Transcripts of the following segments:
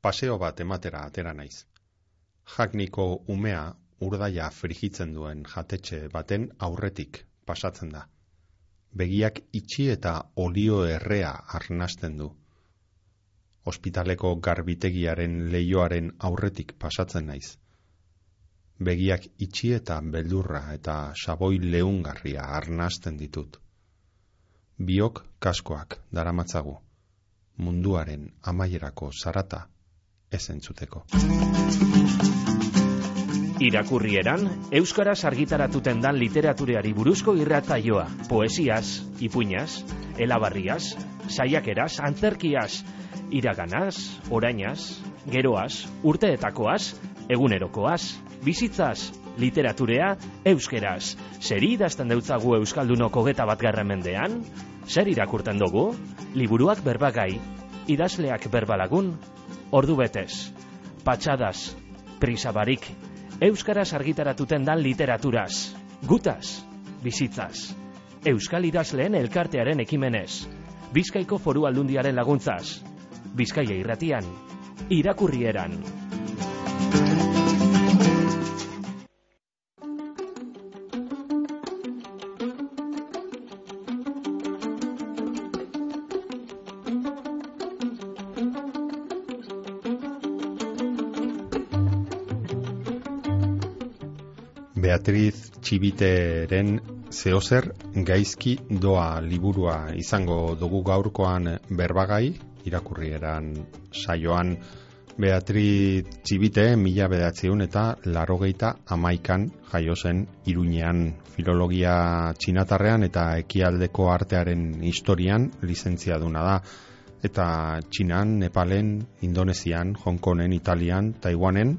paseo bat ematera atera naiz. Jakniko umea urdaia frigitzen duen jatetxe baten aurretik pasatzen da. Begiak itxi eta olio errea arnasten du. Ospitaleko garbitegiaren leioaren aurretik pasatzen naiz. Begiak itxi eta beldurra eta saboi leungarria arnasten ditut. Biok kaskoak daramatzagu. Munduaren amaierako zarata ez entzuteko. Irakurrieran, Euskaraz argitaratuten dan literatureari buruzko irrataioa, poesiaz, ipuñaz, elabarriaz, saiakeraz, antzerkiaz, iraganaz, orainaz, geroaz, urteetakoaz, egunerokoaz, bizitzaz, literaturea, euskeraz. Zer idazten deutzagu Euskaldunoko geta bat mendean? Zer irakurten dugu? Liburuak berbagai, idazleak berbalagun, ordu betez, patxadas, prisabarik, euskaraz argitaratuten dan literaturaz, gutaz, bizitzaz, euskal idazleen elkartearen ekimenez, bizkaiko foru aldundiaren laguntzaz, bizkaia irratian, irakurrieran. Beatriz Txibiteren zehozer gaizki doa liburua izango dugu gaurkoan berbagai, irakurrieran saioan. Beatriz Txibite mila bedatzeun eta larogeita amaikan jaio zen iruñean filologia txinatarrean eta ekialdeko artearen historian lizentzia duna da. Eta txinan, Nepalen, Indonezian, Hongkonen, Italian, Taiwanen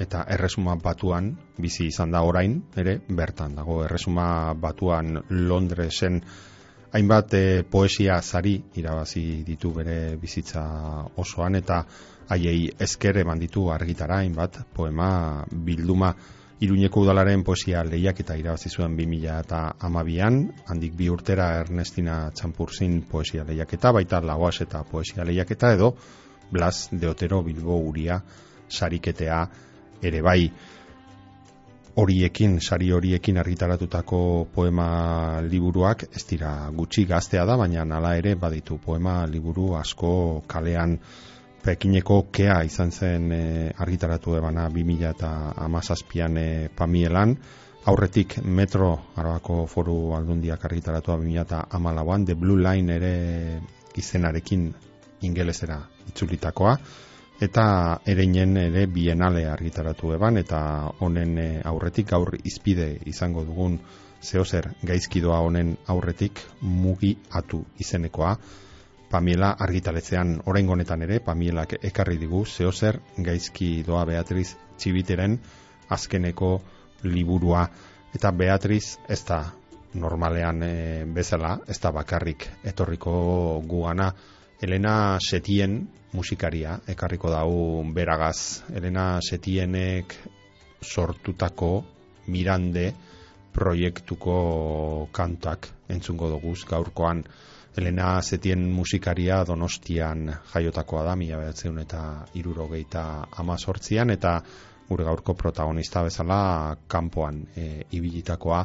eta erresuma batuan bizi izan da orain, ere, bertan dago. Erresuma batuan Londresen hainbat e, poesia zari irabazi ditu bere bizitza osoan eta haiei esker eman ditu argitara hainbat poema bilduma. Iruñeko udalaren poesia lehiak eta irabazi zuen 2000 eta amabian, handik bi urtera Ernestina Txampursin poesia lehiak eta baita lagoaz eta poesia lehiak eta edo Blas de Otero Bilbo Uria sariketea ere bai horiekin, sari horiekin argitaratutako poema liburuak, ez dira gutxi gaztea da, baina nala ere baditu poema liburu asko kalean pekineko kea izan zen e, argitaratu ebana 2000 eta amazazpian e, pamielan, aurretik metro arabako foru aldundiak argitaratua 2000 eta amalauan, The Blue Line ere izenarekin ingelezera itzulitakoa, eta ereinen ere bienale argitaratu eban eta honen eh, aurretik gaur izpide izango dugun zehozer gaizkidoa honen aurretik mugi atu izenekoa. Pamiela argitaletzean orain honetan ere Pamielak ekarri digu zehozer gaizki doa Beatriz Txibiteren azkeneko liburua. Eta Beatriz ez da normalean e, bezala ez da bakarrik etorriko guana Elena Setien musikaria ekarriko dau beragaz. Elena Setienek sortutako Mirande proiektuko kantak entzungo dugu gaurkoan. Elena Setien musikaria donostian jaiotakoa da, mila behatzen eta irurogeita amazortzian, eta gure gaurko protagonista bezala kanpoan e, ibilitakoa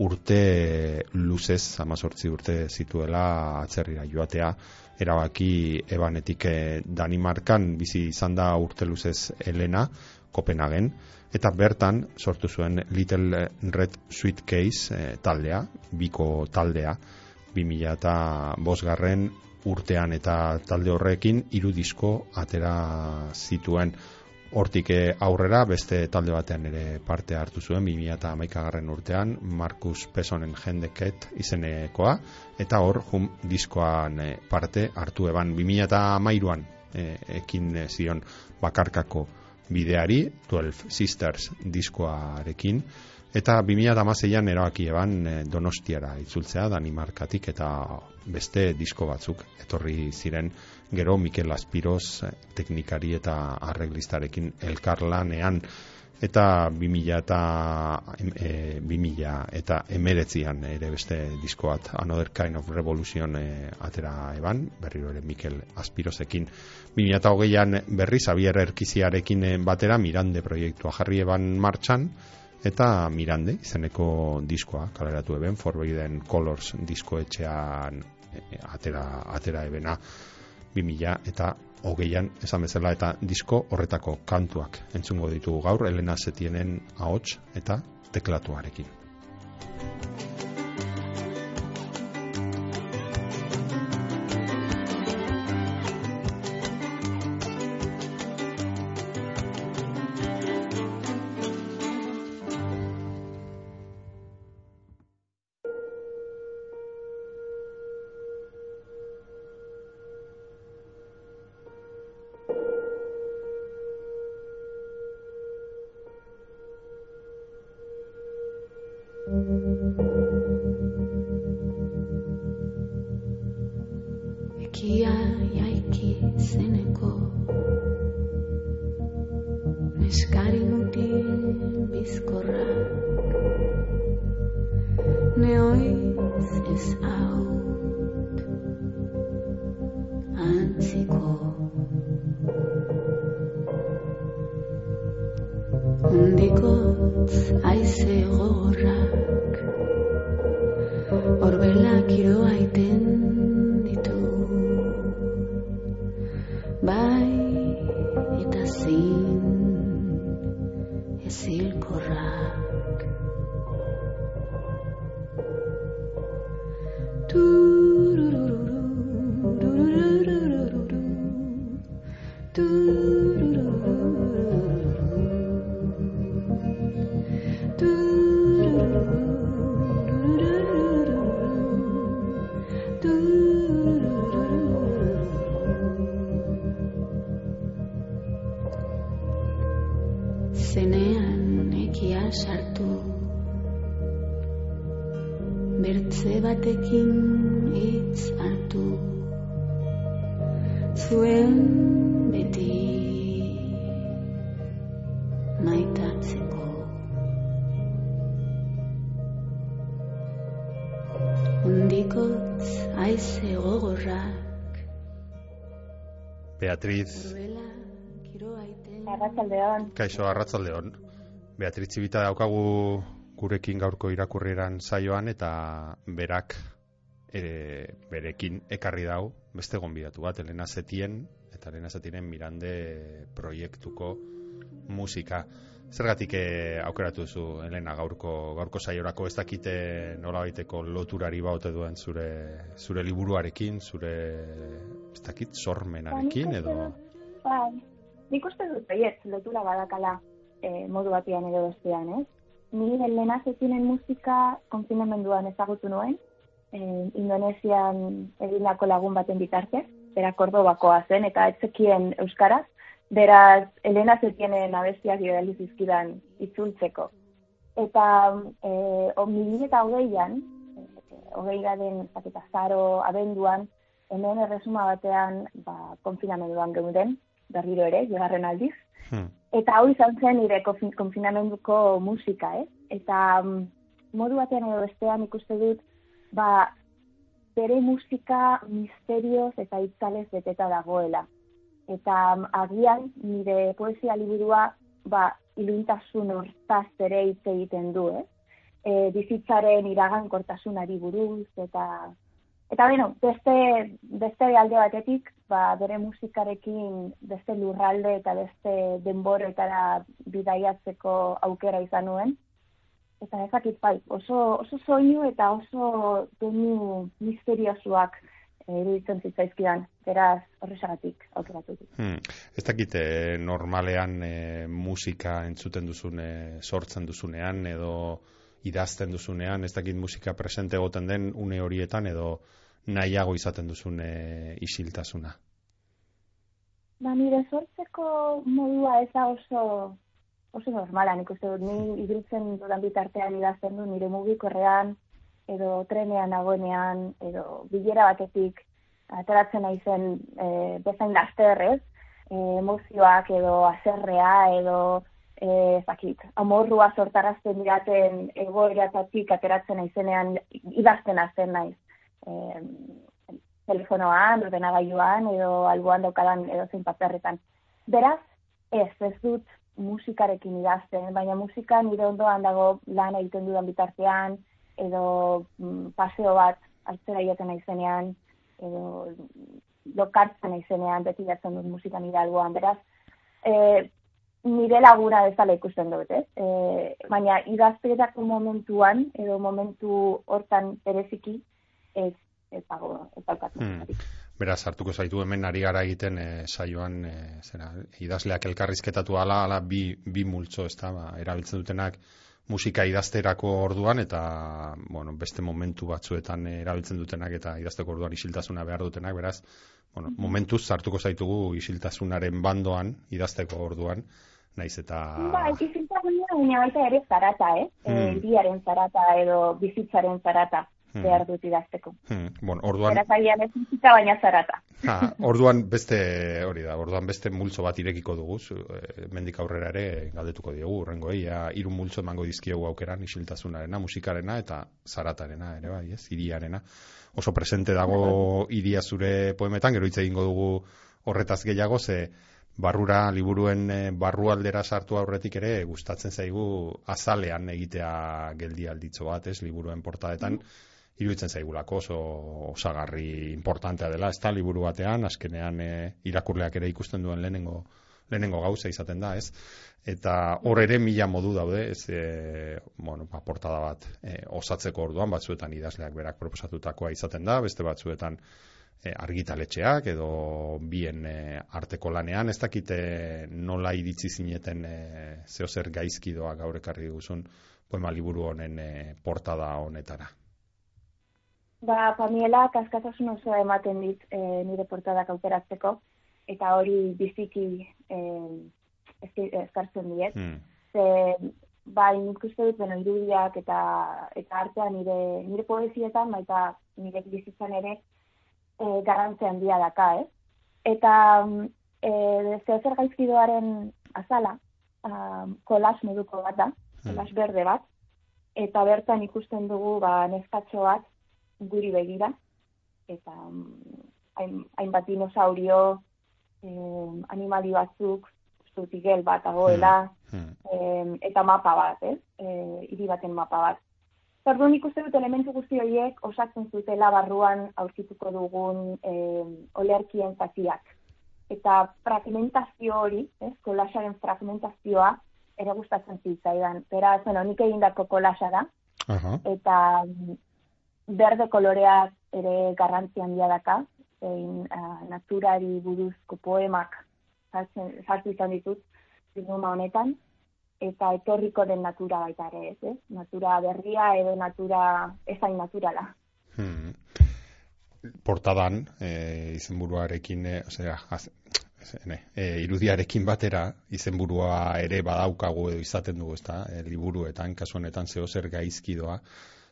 urte luzez, amazortzi urte zituela atzerrira joatea, erabaki ebanetik eh, Danimarkan bizi izan da urte luzez Elena, Kopenhagen, eta bertan sortu zuen Little Red Suitcase e, taldea, biko taldea, 2000 eta bosgarren urtean eta talde horrekin irudisko atera zituen. Hortik eh, aurrera beste talde batean ere parte hartu zuen 2011 garren urtean Markus Pesonen jendeket izenekoa eta hor jum diskoan eh, parte hartu eban 2013an e, ekin zion bakarkako bideari 12 Sisters diskoarekin. Eta 2016an erabaki eban Donostiara itzultzea Danimarkatik eta beste disko batzuk etorri ziren. Gero Mikel Aspiroz teknikari eta arreglistarekin elkarlanean eta 2000 eta e, 2000 eta emeretzian ere beste diskoat Another Kind of Revolution e, atera eban, berriro ere Mikel Aspirozekin 2000 eta hogeian berri Xavier Erkiziarekin e, batera Mirande proiektua jarri eban martxan. Eta Mirande izeneko diskoa kaleratu eben Forbidden Colors diskoetxean e, atera, atera ebena. 2000 eta hogeian esan bezala eta disko horretako kantuak entzungo ditugu gaur Elena Setienen ahots eta teklatuarekin. Beatriz. Arratzaldeon. Kaixo, arratzaldeon. Beatriz Zibita daukagu gurekin gaurko irakurrieran saioan eta berak ere, berekin ekarri dau beste gonbidatu bat, Elena Zetien eta Elena Zetienen Mirande proiektuko musika. Zergatik eh, aukeratu zu, Elena, gaurko, gaurko saiorako? Ez dakite nola baiteko loturari baute duen zure, zure liburuarekin, zure ez dakit sormenarekin edo... Bai, nik uste dut baiet, lotura badakala eh, modu batian edo bestean, ez? Ni Elena Zetinen musika konfinamenduan ezagutu nuen, eh, Indonesian egindako lagun baten bitartez, bera Kordobakoa zen, eta etzekien Euskaraz, Beraz, Elena zetienen abestiak bidali zizkidan itzultzeko. Eta e, o, eta hogeian, e, hogei gaden, eta zaro abenduan, hemen erresuma batean ba, konfinamenduan geuden, berriro ere, jegarren aldiz. Hmm. Eta hau izan zen nire konfinamenduko musika, eh? Eta mm, modu batean edo bestean ikuste dut, ba, bere musika misterioz eta itzalez beteta dagoela eta um, agian nire poesia liburua ba iluntasun hortaz ere hitz egiten du, eh? E, bizitzaren iragankortasunari buruz eta eta bueno, beste beste alde batetik, ba bere musikarekin beste lurralde eta beste denboretara bidaiatzeko aukera izan nuen. Eta ezakit bai, oso oso soinu eta oso doinu misteriosuak iruditzen zitzaizkidan, beraz horrexagatik aukeratu dut. Hmm. Ez dakit eh, normalean e, musika entzuten duzune, sortzen duzunean edo idazten duzunean, ez dakit musika presente egoten den une horietan edo nahiago izaten duzune isiltasuna. Ba, nire sortzeko modua ez da oso oso normala, nik uste dut, ni ibiltzen dudan bitartean idazten du nire mugikorrean, edo trenean nagoenean, edo bilera batetik ateratzen naizen e, bezain lasterrez, e, emozioak edo azerrea edo eh zakit, amorrua sortarazten diraten egoeratatik ateratzen naizenean idazten hasten naiz. Eh, telefonoan, ordenagailuan edo alboan daukadan edo zein paperretan. Beraz, ez, ez dut musikarekin idazten, baina musika nire ondoan dago lan egiten dudan bitartean, edo mm, paseo bat altzera joten naizenean, edo lokartzen naizenean, beti jartzen dut musika nire alboan. Beraz, e, nire laguna bezala ikusten dut, ez? E, baina idazteetako momentuan, edo momentu hortan bereziki, ez, ez dago, ez hmm. Beraz, hartuko zaitu hemen ari gara egiten e, saioan, e, zera, idazleak elkarrizketatu ala, ala bi, bi multzo, ez da, ba, erabiltzen dutenak musika idazterako orduan, eta, bueno, beste momentu batzuetan erabiltzen dutenak, eta idazteko orduan isiltasuna behar dutenak, beraz, bueno, -hmm. momentuz hartuko zaitugu isiltasunaren bandoan, idazteko orduan, naiz eta... Ba, isiltasuna baita ere zarata, eh? Mm. E, zarata edo bizitzaren zarata. Hmm. behar dut idazteko. Hmm. Bon, orduan... Beraz, ez zita baina zarata. Ha, orduan beste, hori da, orduan beste multzo bat irekiko dugu, e, mendik aurrera ere galdetuko diogu, urrengo ia, irun multzo emango dizkiegu aukeran, isiltasunarena, musikarena eta zaratarena, ere bai, ez, iriarena. Oso presente dago iria zure poemetan, gero hitz egingo dugu horretaz gehiago, ze barrura, liburuen e, barrualdera sartu aurretik ere, gustatzen zaigu azalean egitea geldi alditzo bat, ez, liburuen portadetan, mm iruditzen zaigulako oso osagarri importantea dela, ez da, liburu batean, azkenean e, irakurleak ere ikusten duen lehenengo, lehenengo gauza izaten da, ez? Eta hor ere mila modu daude, ez, e, bueno, ba, portada bat e, osatzeko orduan, batzuetan idazleak berak proposatutakoa izaten da, beste batzuetan e, argitaletxeak edo bien e, arteko lanean, ez dakite nola iritzi zineten e, zehozer gaizkidoa gaur ekarri duzun poema liburu honen e, portada honetara. Ba, pamiela, kaskazasun oso ematen dit e, nire portadak aukeratzeko, eta hori biziki e, eskartzen diet. Hmm. Ze, ba, nik uste dut, bueno, irudiak eta, eta artea nire, nire poesietan, baita nire bizitzan ere, e, garantzean dia daka, eh? Eta, e, zehozer gaizkidoaren azala, um, kolas moduko bat da, kolas hmm. berde bat, eta bertan ikusten dugu, ba, neskatxo bat, guri begira, eta mm, hainbat um, dinosaurio, eh, animali batzuk, zutigel bat agoela, hmm, hmm. eta mapa bat, ez? Eh, hiri baten mapa bat. Zardun ikusten dut elementu guzti horiek osatzen zutela barruan aurkituko dugun eh, olerkien zatiak. Eta fragmentazio hori, ez, kolasaren fragmentazioa, ere gustatzen zitzaidan. Beraz, bueno, nik egindako kolasa da. Uh -huh. Eta berde koloreak ere garrantzi handia daka, zein uh, naturari buruzko poemak sartu izan ditut zinuma honetan, eta etorriko den natura baita ere ez, eh? natura berria edo natura ezain naturala. Hmm. Portadan, e, izenburuarekin, e, osea, ne, e, irudiarekin batera, izenburua ere badaukagu edo izaten dugu, ezta, e, liburuetan, kasu honetan zeo zer gaizkidoa,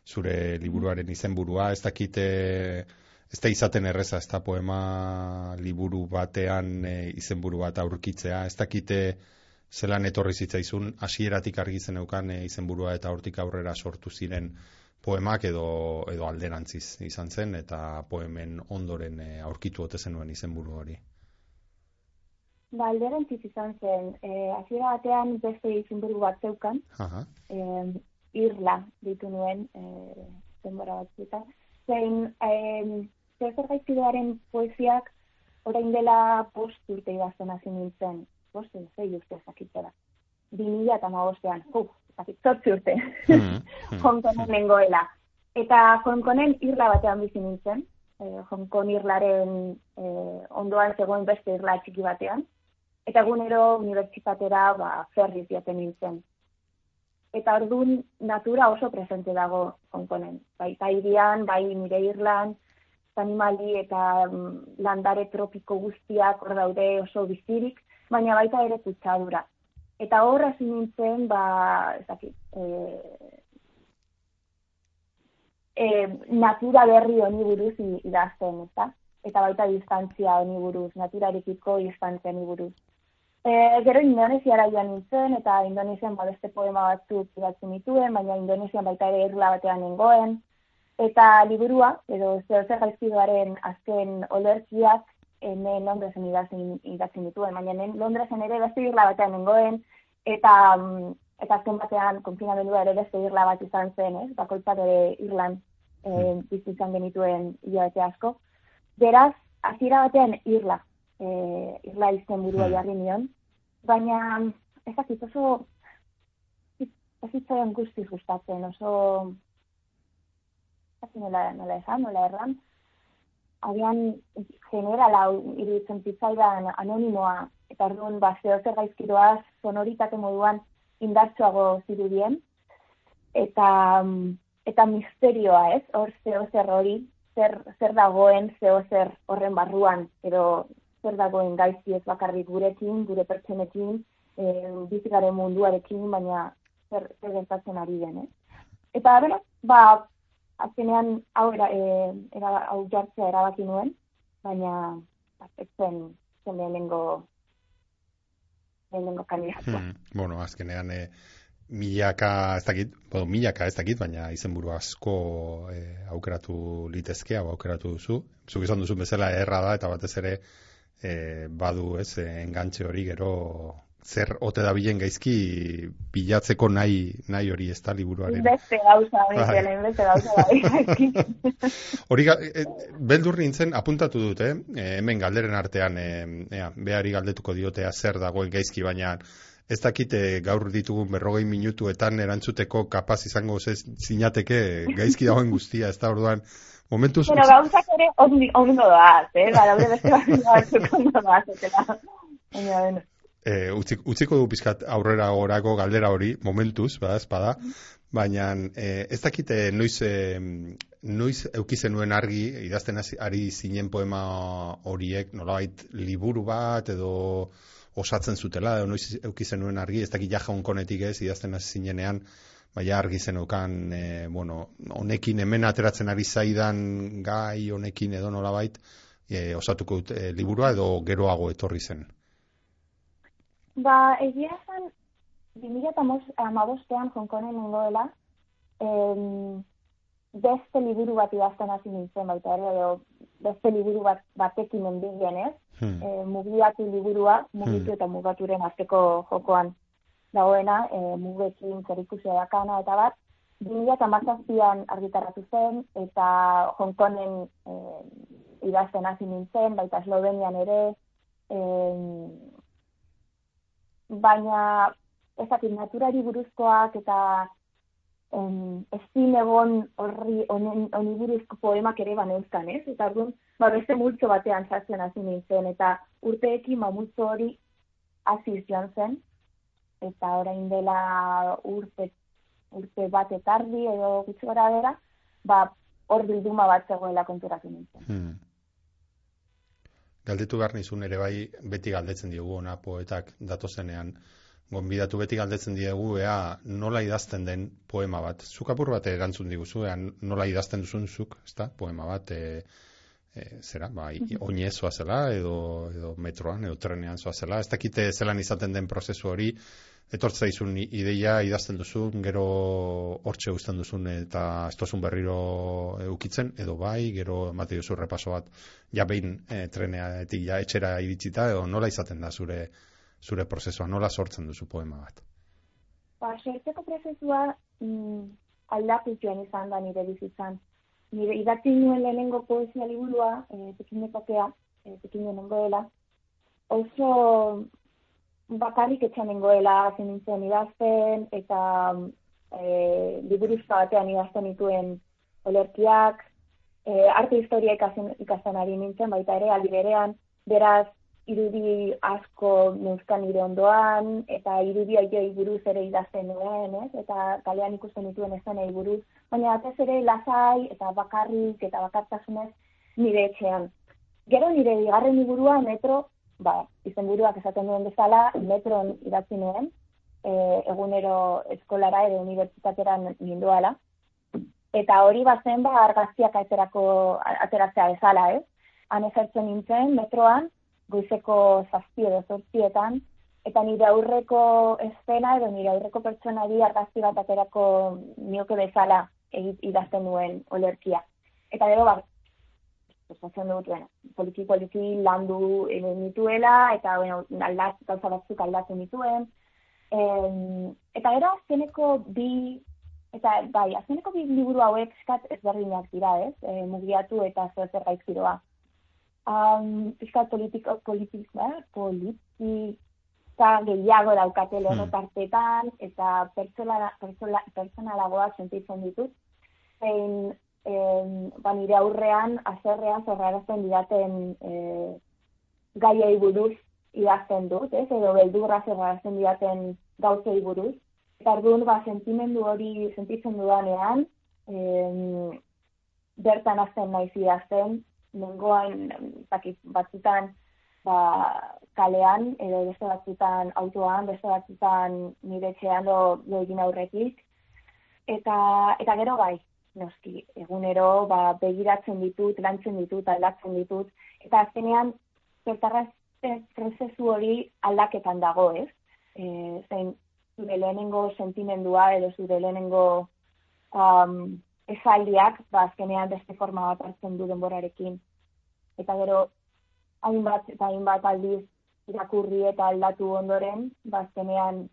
zure liburuaren izenburua, ez dakite ez da izaten erreza, ez da poema liburu batean e, izenburu bat aurkitzea, ez dakite zelan etorri zitzaizun, hasieratik argi zen eukan e, izenburua eta hortik aurrera sortu ziren poemak edo, edo alderantziz izan zen, eta poemen ondoren e, aurkitu ote zenuen izenburu hori. Ba, alderantziz izan zen, e, hasiera batean beste izenburu bat zeukan, irla ditu nuen e, denbora batzuetan. Zein, e, zer gaizkidearen poesiak orain dela post urte idazten hasi nintzen. Post zei urte zakitzera. Bi mila eta magostean, uf, zortzi urte. Mm, nengoela. Eta Hongkonen irla batean bizi nintzen. Eh, Hongkong irlaren eh, ondoan zegoen beste irla txiki batean. Eta egunero unibertsitatera ba, ferriz jaten nintzen eta orduan natura oso presente dago konkonen. Bai, irian, bai nire irlan, animali eta mm, landare tropiko guztiak hor daude oso bizirik, baina baita ere kutsadura. Eta horra nintzen, ba, ezakit, e, e, natura berri honi buruz idazten, ezta? Eta baita distantzia honi buruz, naturarekiko distantzia honi buruz. E, gero Indonesiara joan nintzen, eta Indonesian ba, beste poema batzuk idatzen dituen, baina Indonesian baita ere irla batean nengoen. Eta liburua, edo zer zer gaizkidoaren azken olerkiak, hemen Londresen idatzen dituen, baina hemen Londresen ere beste irla batean nengoen, eta mm, eta azken batean konfinamendua ere beste irla bat izan zen, ez? Bakoitzak ere Irlan e, bizi genituen hilabete asko. Beraz, hasiera batean irla, e, irla izten burua hmm. jarri nion, baina ez dakit oso ez zitzaion guztiz gustatzen, oso ez nola, nola esan, nola erran, agian generala iruditzen zitzaidan anonimoa, eta orduan ba, zeo gaizkiroaz sonoritate moduan indartsuago zirudien, eta eta misterioa, ez? Hor zeo zer hori, zer, zer dagoen zeo zer horren barruan, edo zer dagoen gaizki ez bakarrik gurekin, gure pertsenekin, e, bizigaren munduarekin, baina zer, zer gertatzen ari den, ez? Eta, bera, ba, azkenean hau, era, e, era, hau jartzea erabaki nuen, baina ba, ez zen, lehenengo lehenengo kandidatua. Hmm, bueno, azkenean, e, milaka ez dakit, bueno, milaka ez dakit, baina izenburu asko e, aukeratu litezke, hau aukeratu duzu. Zuk izan duzu bezala erra da, eta batez ere e, badu ez, engantxe hori gero zer ote da bilen gaizki bilatzeko nahi, nahi hori ez da liburuaren. Beste gauza, bai. beste gauza, bai. hori, e, beldur nintzen apuntatu dut, eh? hemen galderen artean, e, ea, behari galdetuko diotea zer dagoen gaizki, baina ez dakite gaur ditugun berrogei minutuetan erantzuteko kapaz izango zinateke gaizki dagoen guztia, ez da orduan, momentuz... Bueno, gauzak ere ondo doaz, eh? Ba, daure beste batzuk ondo doaz, etela. Baina, bueno. Eh, utziko du pizkat aurrera gorako galdera hori, momentuz, bada, espada, baina eh, ez dakite noiz, eh, noiz eukizen nuen argi, idazten ari zinen poema horiek, nolabait liburu bat, edo osatzen zutela, edo noiz eukizen nuen argi, ez dakit jaja onkonetik ez, idazten hasi zinenean, baina argi zen okan, e, bueno, honekin hemen ateratzen ari zaidan gai honekin edo nolabait, e, osatuko dut e, liburua edo geroago etorri zen. Ba, egia zen, 2008an jonkonen nengoela, em, beste liburu bat idazten hasi nintzen baita ere, edo beste liburu bat batekin enbigen ez, hmm. e, mugiatu liburua, mugitu hmm. eta mugaturen azteko jokoan dagoena, e, mugekin zerikusia dakana eta bat, 2008an argitaratu zen, eta Hongkonen e, idazten hasi nintzen, baita Eslovenian ere, e, baina ezakit naturari buruzkoak eta um, ezin egon horri honi buruzko poemak ere baneuzkan, ez? Eta arduan, ba, beste multzo batean sartzen hasi nintzen, eta urteekin ba, multzo hori hasi joan zen, eta orain dela urte, urte bat etardi edo gutxi gara bera, ba, hor bilduma bat zegoela konturatu nintzen. Hmm. Galdetu behar nizun ere bai, beti galdetzen diogu ona poetak datozenean, gonbidatu beti galdetzen diegu ea nola idazten den poema bat. Zuk apur bat erantzun diguzu, ea nola idazten duzun zuk, ezta? Poema bat, e, e, zera, ba, oinez zela, edo, edo metroan, edo trenean zela. Ez dakite zelan izaten den prozesu hori, etortza izun ideia idazten duzun, gero hortxe guztan duzun eta ez berriro eukitzen, edo bai, gero emate duzu repaso bat, ja behin e, treneatik ja etxera iritsita, edo nola izaten da zure zure prozesua, nola sortzen duzu poema bat? Ba, sortzeko prozesua mm, aldatu joan izan da nire bizitzan. Nire idatzi nuen lehenengo poesia liburua, e, pekinetokea, e, pekinenengoela, oso bakarrik etxan nengoela zen nintzen idazten, eta e, liburuzka batean idazten dituen olerkiak, e, arte historia ikasen, ikasen ari nintzen, baita ere, aldi berean, beraz, irudi asko neuzkan nire ondoan, eta irudi aioi buruz ere idazten nuen, ez? eta kalean ikusten dituen ez buruz, baina atez ere lasai eta bakarrik eta bakartasunez nire etxean. Gero nire bigarren iburua metro, ba, izen buruak esaten duen bezala, metron idatzi nuen, e, egunero eskolara edo unibertsitateran ninduala, eta hori bazen ba argaztiak aterako ateratzea bezala, ez? Han esertzen nintzen metroan, goizeko zazpi edo zortzietan, eta nire aurreko estena edo nire aurreko pertsonari argazki bat aterako nioke bezala idazten duen olerkia. Eta gero, ba, esatzen dut, bueno, poliki poliki landu nituela, eta, bueno, aldat, gauza batzuk aldatzen dituen. E, eta gero, azkeneko bi, eta bai, azkeneko bi liburu hauek eskat ezberdinak dira, ez? E, mugiatu eta zer zer gaizkiroa. Eskat politiko, politika, politik, eta gehiago daukate lehen tartetan, eta personalagoa sentitzen ditut. Zein, em, ba nire aurrean, azerrean zorrarazten didaten e, gaiei buruz idazten dut, ez? edo beldurra zorrarazten didaten gauzei buruz. Eta arduan, ba, sentimendu hori sentitzen dudanean, em, bertan azten naiz idazten, nengoan, batzutan, ba, kalean, edo beste batzutan autoan, beste batzutan nire txean do, do egin aurretik. Eta, eta gero bai, noski, egunero ba, begiratzen ditut, lantzen ditut, aldatzen ditut. Eta azkenean, zertarraz prozesu hori aldaketan dago, ez? E, zein, zure lehenengo sentimendua edo zure lehenengo um, esaldiak, ba, azkenean beste forma bat hartzen du denborarekin. Eta gero, hainbat eta hainbat aldiz irakurri eta aldatu ondoren, bazkenean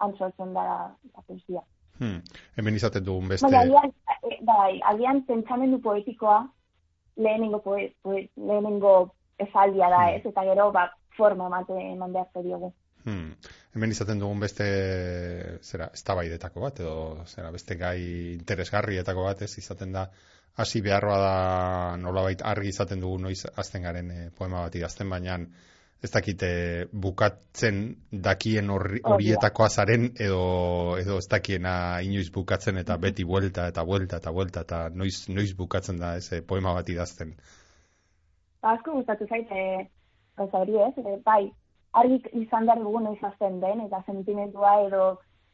antzotzen da la Hmm. Hemen izaten dugun beste... Bai, agian, eh, bai, agian pentsamendu poetikoa lehenengo, poe, poe, lehenengo esaldia da, hmm. ez? Eta gero, ba, forma mate eman behar diogu. Hmm. Hemen izaten dugun beste zera, eztabaidetako bat edo zera, beste gai interesgarrietako bat ez izaten da hasi beharroa da nolabait argi izaten dugu noiz azten garen e, poema bat idazten baina ez dakite bukatzen dakien horietako azaren edo, edo ez dakiena inoiz bukatzen eta beti buelta eta buelta eta buelta eta noiz, noiz bukatzen da ez poema bat idazten. Ba, asko gustatu zaite gauza hori ez, e, bai, argi izan behar dugu noiz azten den eta sentimentua edo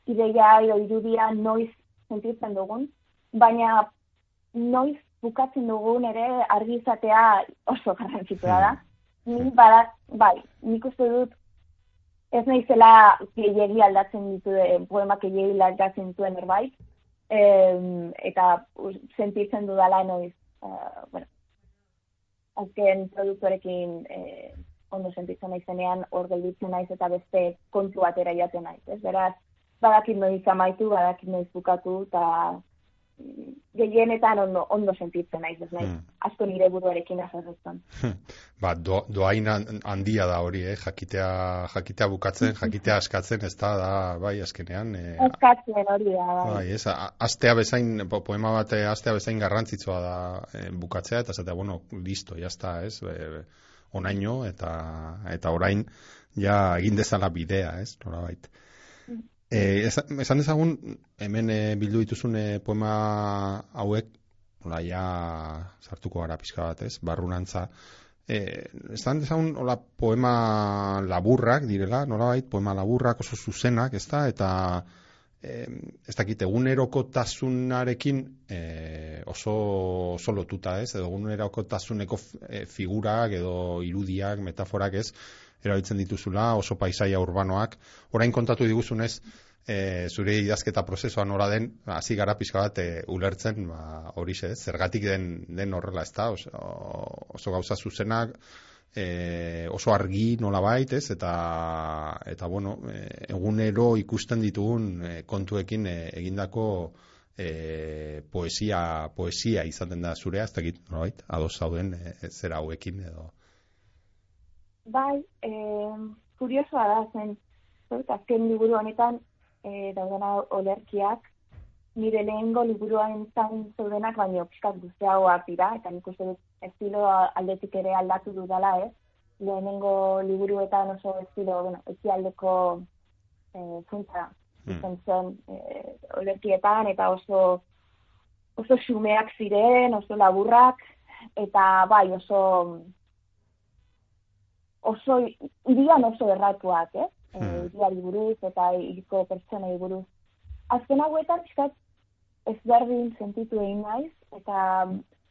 ideia edo irudia noiz sentitzen dugun, baina noiz bukatzen dugun ere argi izatea oso garrantzitsua da. Hmm. Ni badak, bai, nik uste dut ez naizela gehiagi aldatzen ditu de, poemak gehiagi aldatzen dituen erbait, em, eta sentitzen dudala noiz, uh, bueno, azken produktorekin eh, ondo sentitzen naizenean hor gelditzen naiz eta beste kontu batera jaten naiz, ez? Beraz, badakit noiz amaitu, badakit noiz bukatu, eta gehienetan ondo, ondo sentitzen naiz, ez naiz, hmm. asko nire buruarekin azarretzen. ba, do, doain handia da hori, eh? jakitea, jakitea bukatzen, jakitea askatzen, ez da, da, bai, azkenean. Eh, askatzen hori da, bai. bai ez, astea bezain, poema bat, eh, astea bezain garrantzitsua da eh, bukatzea, eta zatea, bueno, listo, jazta, ez, e, onaino, eta, eta orain, ja, egin dezala bidea, ez, nola baita. E, esan dezagun, hemen e, bildu dituzun e, poema hauek, hola, ja, sartuko gara pizka bat, ez, barrunantza. E, esan dezagun, hola, poema laburrak, direla, nola bait, poema laburrak oso zuzenak, ez da, eta ez dakit, eguneroko tasunarekin e, oso, oso lotuta, ez, edo eguneroko tasuneko figurak, edo irudiak, metaforak, ez, erabiltzen dituzula, oso paisaia urbanoak. Orain kontatu diguzunez, e, zure idazketa prozesua nora den, hasi gara pixka bat e, ulertzen, ba, hori xe, zergatik den, den horrela, ez da, oso, oso gauza zuzenak, e, oso argi nola bait, ez, eta, eta bueno, e, egunero ikusten ditugun e, kontuekin e, egindako e, poesia, poesia izaten da zurea, ez dakit, nola bait, ados zauden, e, zera hauekin edo. Bai, e, kuriosoa da zen, zert, azken liburu honetan e, daudena olerkiak, nire lehengo liburuan zan zeudenak, baina pixkat guztiagoak dira, eta nik uste dut estilo aldetik ere aldatu dudala, ez? Lehenengo liburuetan oso estilo, bueno, ezi aldeko e, zuntza hmm. zen e, olerkietan, eta oso oso xumeak ziren, oso laburrak, eta bai, oso oso, irian oso erratuak, eh? Hmm. iriari buruz eta iriko pertsonei buruz. Azken hauetan, piskat, ez berdin sentitu egin naiz, eta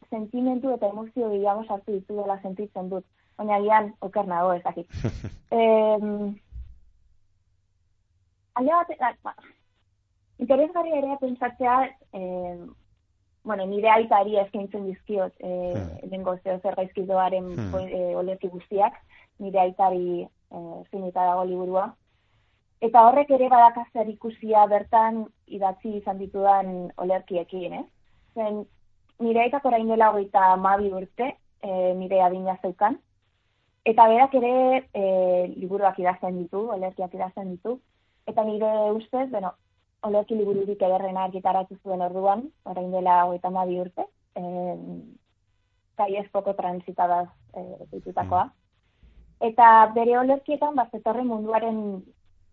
sentimentu eta emozio gehiago sartu ditu dela sentitzen dut. Baina gian, oker nago, ez dakit. alde bat, ba, interesgarri ere pentsatzea, eh, bueno, nire aitari eskaintzen dizkiot, eh, hmm. dengo zeo zer gaizkidoaren hmm. e, guztiak, nire aitari eh, zinita dago liburua. Eta horrek ere badakazer ikusia bertan idatzi izan ditudan olerkiekin, eh? Zen, nire aitak orain dela hogeita mabi urte, e, nire adina zeukan, eta berak ere e, liburuak idazten ditu, olerkiak idazten ditu, eta nire ustez, bueno, olerki libururik ederrena argitaratu zuen orduan, orain dela hogeita mabi urte, e, kai ez poko transitadaz e, ditutakoa. Mm. Eta bere olerkietan, bat munduaren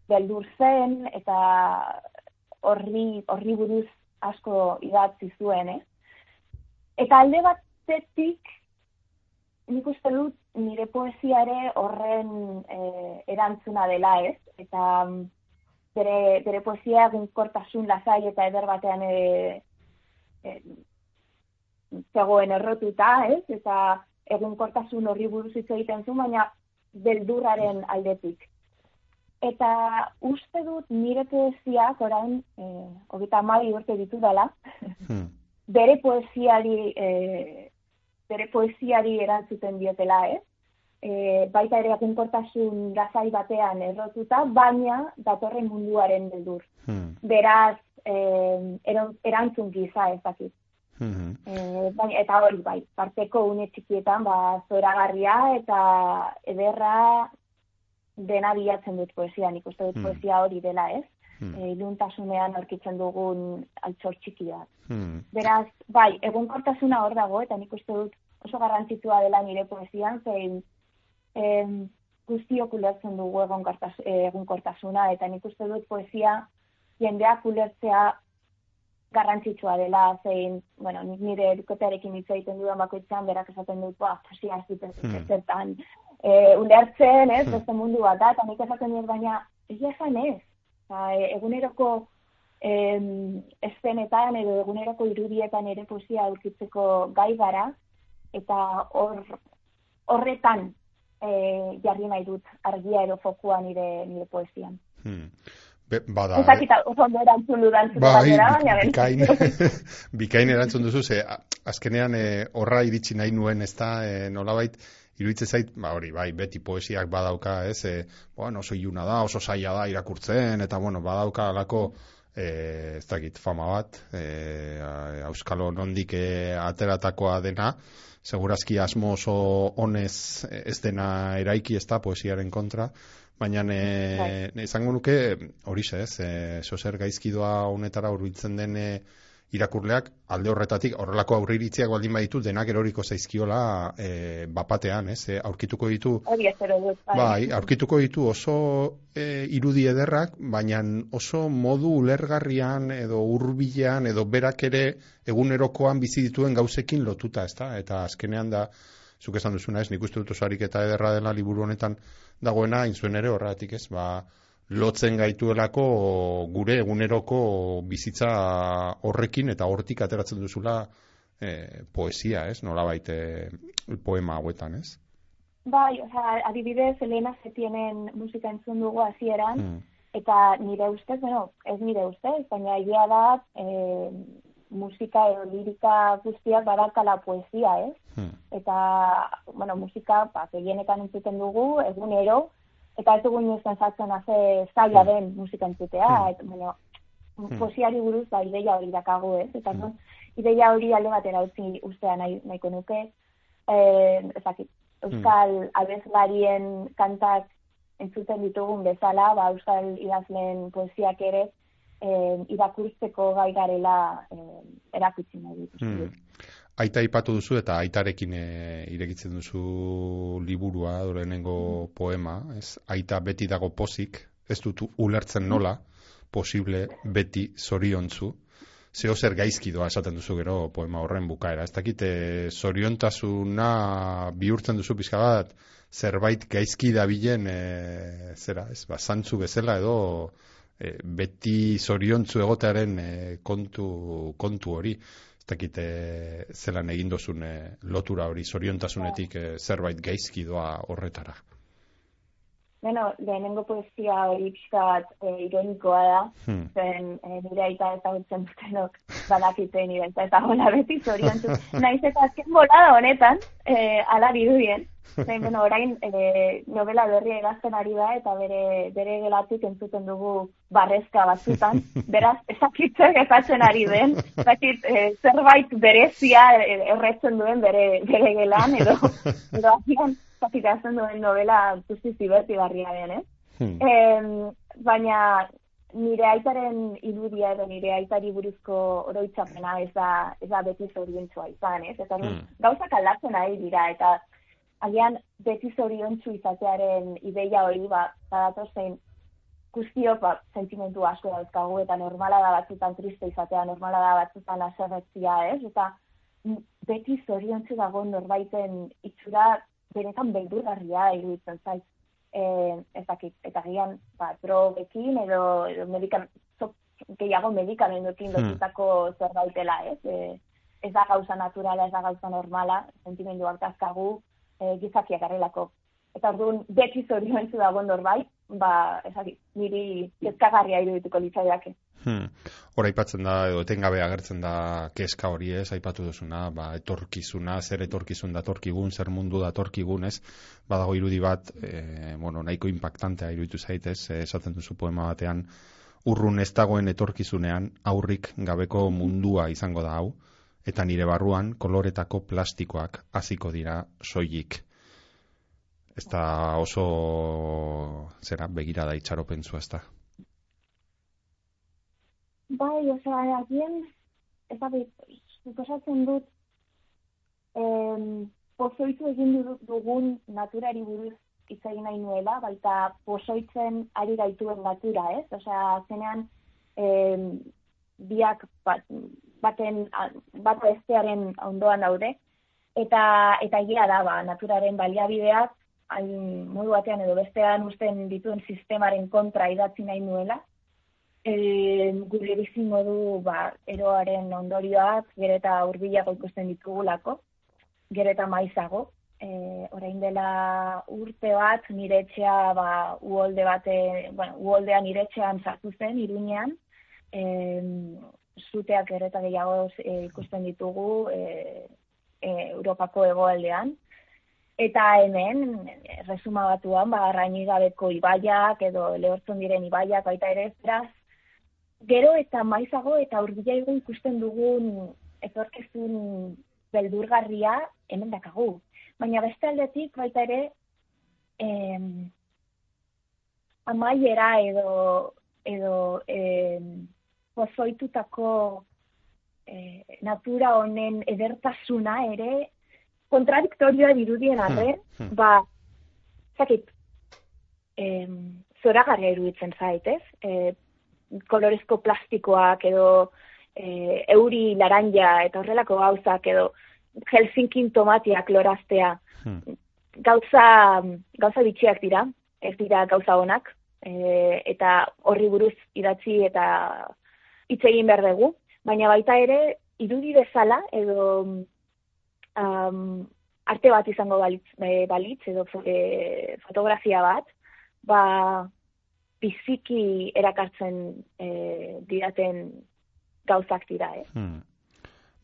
beldur zen, eta horri, horri buruz asko idatzi zuen, eh? Eta alde batetik, nik uste dut nire poesia horren e, erantzuna dela ez. Eta mm, bere, bere poesia egun kortasun lazai eta eder batean e, e, zegoen errotuta ez. Eta egun kortasun horri buruz hitz egiten zu, baina beldurraren aldetik. Eta uste dut nire poesiak orain, e, hogeta amabi urte ditu dela, hmm bere poesiari e, bere poesiari erantzuten diotela, eh? E, baita ere akunkortasun gazai batean errotuta, baina datorren munduaren beldur. Hmm. Beraz, e, erantzun giza ez dakit. Hmm. E, baina, eta hori bai, parteko une txikietan, ba, zoragarria eta ederra dena bilatzen dut poesia, nik uste dut hmm. poesia hori dela ez hmm. e, iluntasunean aurkitzen dugun altxor txikia. Hmm. Beraz, bai, egunkortasuna hor dago, eta nik uste dut oso garrantzitua dela nire poesian, zein em, guztiok ulertzen dugu egunkortasuna, eta nik uste dut poesia jendeak ulertzea garrantzitsua dela, zein, bueno, nik nire edukotearekin hitz egiten dudan bakoitzan, berak esaten dut, ba, poesia ez dut hmm. zertan, e, ulertzen, ez, beste mundu bat da, eta nik esaten dut, baina, ez esan ez, Ba, e, eguneroko em, eszenetan edo eguneroko irudietan ere poesia aurkitzeko gai gara eta hor horretan e, jarri nahi dut argia edo fokua nire nire poesian. Hmm. Be, bada, Ez dakit, oso ondo erantzun dudan bai, baina bikain, bikain erantzun duzu, ze azkenean eh, horra iritsi nahi nuen ez da, e, nolabait, iruditzen zait, ba hori, bai, beti poesiak badauka, ez, e, bueno, oso iluna da, oso saia da irakurtzen, eta bueno, badauka alako, e, ez dakit, fama bat, e, auskalo nondik e, ateratakoa dena, segurazki asmo oso honez ez dena eraiki ez da poesiaren kontra, baina ne, izango nuke, hori ez, e, zozer gaizkidoa honetara urbiltzen den, irakurleak alde horretatik horrelako aurriritziak baldin baditu denak eroriko zaizkiola e, bapatean, ez? E, aurkituko ditu Hori dut, bai. bai. aurkituko ditu oso e, irudi ederrak, baina oso modu ulergarrian edo hurbilean edo berak ere egunerokoan bizi dituen gauzekin lotuta, ezta? Eta azkenean da zuk esan duzuna, ez? Nik uste dut osarik eta ederra dela liburu honetan dagoena, inzuen ere horretik, ez? Ba, lotzen gaituelako gure eguneroko bizitza horrekin eta hortik ateratzen duzula e, poesia, ez? Nola baite poema hauetan, ez? Bai, oza, adibidez, Elena Zetienen musika entzun dugu hasieran hmm. eta nire ustez, bueno, ez nire ustez, baina egia da e, musika edo lirika guztiak badakala poesia, ez? Hmm. Eta, bueno, musika, ba, egienetan entzuten dugu, egunero, eta ez dugu nioz pensatzen haze zaila mm. den musika entzutea, mm. eta, bueno, mm. posiari buruz da ideia hori dakagu ez, eta mm. ideia hori alde batera utzi ustea nahi, nahiko nuke, eh, ezakit, Euskal mm. abezlarien kantak entzuten ditugun bezala, ba, Euskal idazleen poesiak ere, eh, irakurtzeko gai garela eh, erakutsi nahi Mm aita ipatu duzu eta aitarekin e, irekitzen duzu liburua, dorenengo poema, ez? Aita beti dago pozik, ez dut ulertzen nola, posible beti zoriontzu. Zeo zer gaizki doa esaten duzu gero poema horren bukaera. Ez dakite zoriontasuna bihurtzen duzu pizka bat, zerbait gaizki dabilen e, zera, ez, ba, zantzu bezala edo e, beti zoriontzu egotearen e, kontu, kontu hori ez dakite zelan egin dozun lotura hori zoriontasunetik e, zerbait gaizki doa horretara. Bueno, lehenengo poesia hori pixkat e, ironikoa da, hmm. zen e, nire aita eta gutzen dutenok badakite nire aita eta hola beti zorion zu. Naiz eta azken bola da honetan, e, ala bidurien. Zain, bueno, orain e, novela berri egazten ari da eta bere, bere gelatik entzuten dugu barrezka batzutan. Beraz, ezakitzer gezatzen ari den, ezakit e, zerbait berezia erretzen duen bere, bere gelan edo, edo zafikazen duen novela guzti ziberti den, eh? Hmm. baina nire aitaren irudia edo nire aitari buruzko oroitzapena ez da, ez da beti zoriontzua izan, ez? Eta hmm. gauzak aldatzen ari dira, eta agian beti zoriontzu izatearen ideia hori, ba, badato zein guztiok ba, sentimentu asko dauzkagu, eta normala da batzutan triste izatea, normala da batzutan aserretzia, ez? Eta beti zoriontzu dago norbaiten itxura benetan beldurgarria iruditzen zait. Eh, ez dakit, eta gian, ba, drogekin edo, edo medikan, zo, gehiago medikamenduekin hmm. lotutako zerbaitela, ez? E, ez da gauza naturala, ez da gauza normala, sentimenduak dazkagu, e, gizakiak garelako. Eta orduan, beti zorion zu dago norbait, ba, ez dakit, niri kezkagarria irudituko litzaiake. Hmm. Hora aipatzen da, edo etengabe agertzen da keska hori ez, aipatu duzuna, ba, etorkizuna, zer etorkizun da torkigun, zer mundu da torkigun ez, badago irudi bat, e, bueno, nahiko impactantea iruditu zaitez, e, esaten duzu poema batean, urrun ez dagoen etorkizunean, aurrik gabeko mundua izango da hau, eta nire barruan koloretako plastikoak hasiko dira soilik. Ez da oso, zera, begirada itxaropentzu ez da. Bai, oza, agien, ez da, suposatzen dut, em, pozoitu egin dugun naturari buruz itzai nahi nuela, baita pozoitzen ari gaituen natura, ez? Osa, zenean, em, biak bat, baten, bat bestearen ondoan daude, eta eta egia da, ba, naturaren baliabideak, hain modu batean edo bestean usten dituen sistemaren kontra idatzi nahi nuela, e, gure bizi modu ba, eroaren ondorioak gero eta urbilago ikusten ditugulako, gero eta maizago. E, orain dela urte bat nire etxea ba, uolde bate, bueno, uoldea nire etxean sartu zen, irunean, e, zuteak gero eta gehiago e, ikusten ditugu e, e, Europako egoaldean. Eta hemen, resuma batuan, ba, gabeko ibaiak edo lehortzen diren ibaiak baita ere, beraz, gero eta maizago eta urbilaigo ikusten dugun etorkezun beldurgarria hemen dakagu. Baina beste aldetik baita ere em, amaiera edo edo em, pozoitutako e, natura honen edertasuna ere kontradiktorioa dirudien hmm, arre, hmm. ba, zakit, em, zora garra eruditzen zaitez, e, kolorezko plastikoak edo e, euri laranja eta horrelako gauzak edo Helsinkin tomatiak loraztea. Hmm. Gauza, gauza bitxiak dira, ez dira gauza honak, e, eta horri buruz idatzi eta hitz egin behar dugu, baina baita ere irudi bezala edo um, arte bat izango balitz, e, balitz edo e, fotografia bat, ba, biziki erakartzen e, didaten gauzak dira, eh? Hmm.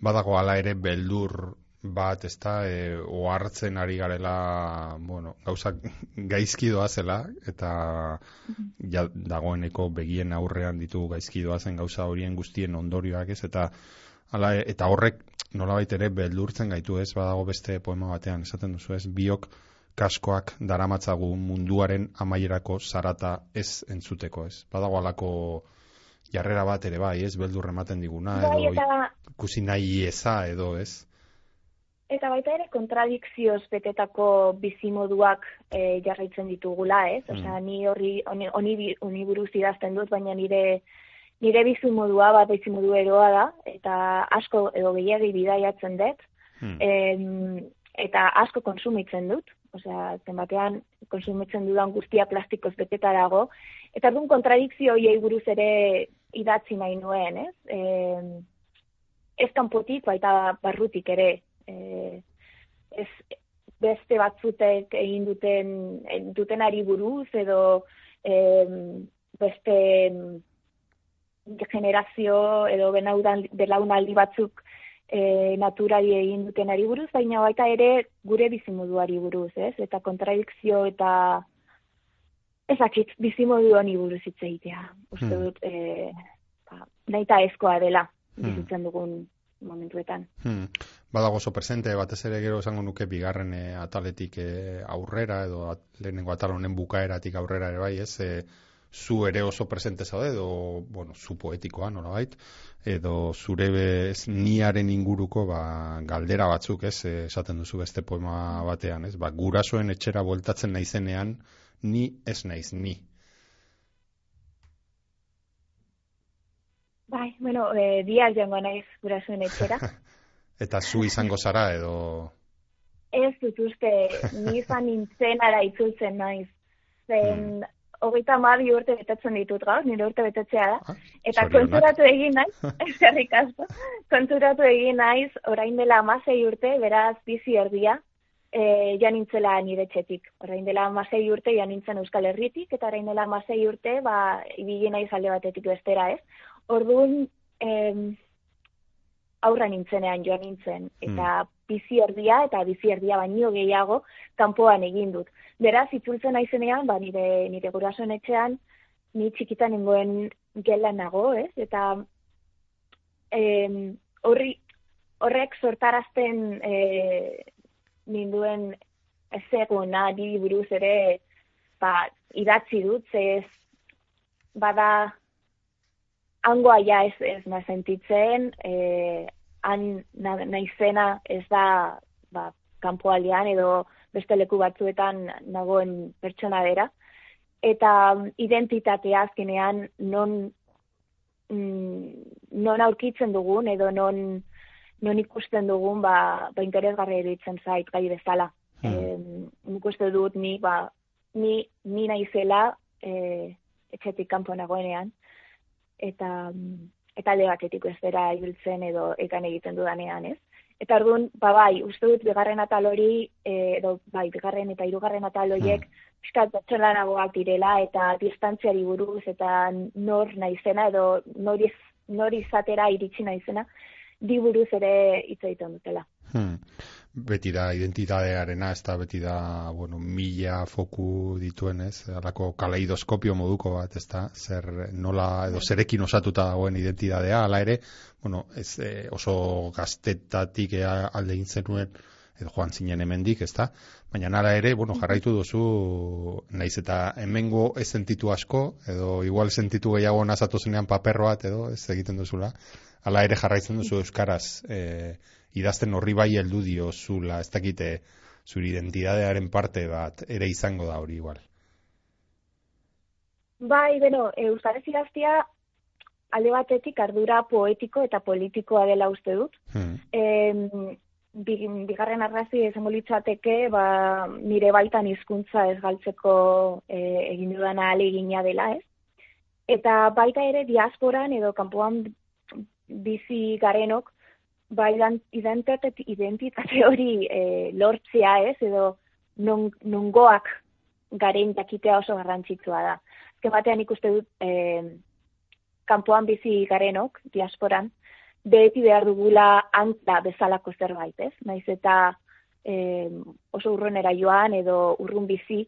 Badago ala ere beldur bat, ez da, e, ohartzen ari garela, bueno, gauzak gaizki zela, eta mhm. ja, dagoeneko begien aurrean ditugu gaizki zen gauza horien guztien ondorioak, ez, eta ala, eta horrek nolabait ere beldurtzen gaitu, ez, badago beste poema batean, esaten duzu, ez, biok, kaskoak daramatzagu munduaren amaierako zarata ez entzuteko, ez? Badago alako jarrera bat ere bai, ez? Beldur ematen diguna, bai, edo eta... ikusi nahi eza, edo, ez? Eta baita ere kontradikzioz betetako bizimoduak e, jarraitzen ditugula, ez? Mm. Osea, ni horri, honi buruz idazten dut, baina nire nire bizimodua bat bizimodu eroa da, eta asko edo gehiagi bidaiatzen dut, mm. eta asko konsumitzen dut, osea, zenbatean konsumitzen dudan guztia plastikoz beteta dago, eta dun kontradikzio hiei buruz ere idatzi nahi nuen, ez? E, ez kanpotik, baita barrutik ere, e, ez beste batzutek egin duten duten ari buruz edo e, beste generazio edo benaudan belaunaldi batzuk e, naturari egin duten ari buruz, baina baita ere gure bizimoduari buruz, ez? Eta kontradikzio eta ezakit bizimodu honi buruz hitz egitea. Uste hmm. dut, e, ba, nahi eta ezkoa dela hmm. bizitzen dugun momentuetan. Hmm. Badago oso presente, batez ere gero esango nuke bigarren e, ataletik e, aurrera, edo at, lehenengo atal honen bukaeratik aurrera ere bai, ez? E, zu ere oso presente zaude, edo, bueno, zu poetikoa, nola bait, edo zure bez, niaren inguruko ba, galdera batzuk, ez, esaten duzu beste poema batean, ez, ba, gurasoen etxera bueltatzen naizenean, ni ez naiz, ni. Bai, bueno, e, dia joango naiz gurasoen etxera. Eta zu izango zara, edo... Ez dut uste, ni izan nintzen ara itzultzen naiz. Zen, hmm hogeita mabi urte betetzen ditut gaur, nire urte betetzea da. Ah, eta konturatu egin naiz, eskerrik asko, konturatu egin naiz, orain dela amasei urte, beraz bizi erdia, e, janintzela nire txetik. Orain dela amasei urte janintzen Euskal Herritik, eta orain dela amasei urte, ba, ibili naiz alde batetik bestera, ez? Orduan, em, aurra nintzenean joan nintzen, eta hmm. bizi erdia, eta bizi erdia baino gehiago, kanpoan egin dut. Beraz, itzultzen naizenean, ba, nire, nire gurasoen etxean, ni txikitan nengoen gela nago, ez? Eta em, horri, horrek sortarazten e, ninduen ez eguna, di buruz ere, ba, idatzi dut, ez, bada, hangoa ja ez, ez na sentitzen, e, han naizena ez da, ba, kanpoaldean edo, beste leku batzuetan nagoen pertsona dera. Eta identitatea azkenean non, mm, non aurkitzen dugun edo non, non ikusten dugun ba, ba interesgarri eritzen zait gai bezala. Hmm. E, dut ni, ba, ni, ni naizela e, etxetik kanpo nagoenean. Eta, eta legaketik ez dira ibiltzen edo ekan egiten dudanean, ez? Eta orduan, ba bai, uste dut bigarren atal hori, e, edo bai, bigarren eta hirugarren atal horiek piskat batxelanagoak direla eta distantziari buruz eta nor naizena edo nor, iz, nor izatera iritsi naizena, di buruz ere hitz egiten dutela. Hmm beti da identitatearena, ez da beti da, bueno, mila foku dituen, ez, alako kaleidoskopio moduko bat, ez da, zer nola, edo zerekin osatuta dagoen identitatea, ala ere, bueno, ez e, oso gaztetatik alde zenuen, edo joan zinen hemendik, ez da, baina nara ere, bueno, jarraitu duzu, naiz eta hemengo ez sentitu asko, edo igual sentitu gehiago nazatu zenean paper bat, edo ez egiten duzula, ala ere jarraitzen duzu euskaraz, eh, idazten horri bai heldu dio zula, ez dakite zure identidadearen parte bat ere izango da hori igual. Bai, beno, Euskarez idaztia alde batetik ardura poetiko eta politikoa dela uste dut. Hmm. E, bigarren arrazi esango litzateke, ba, nire baitan hizkuntza ez galtzeko e, egin dudana alegina dela, ez? Eta baita ere diasporan edo kanpoan bizi garenok, ba, identitate, identitate hori e, lortzea ez, edo non, nongoak garen jakitea oso garrantzitsua da. Ezken batean ikuste dut, e, kanpoan bizi garenok, diasporan, beti behar dugula antla bezalako zerbait, ez? Naiz eta e, oso urrunera joan edo urrun bizi,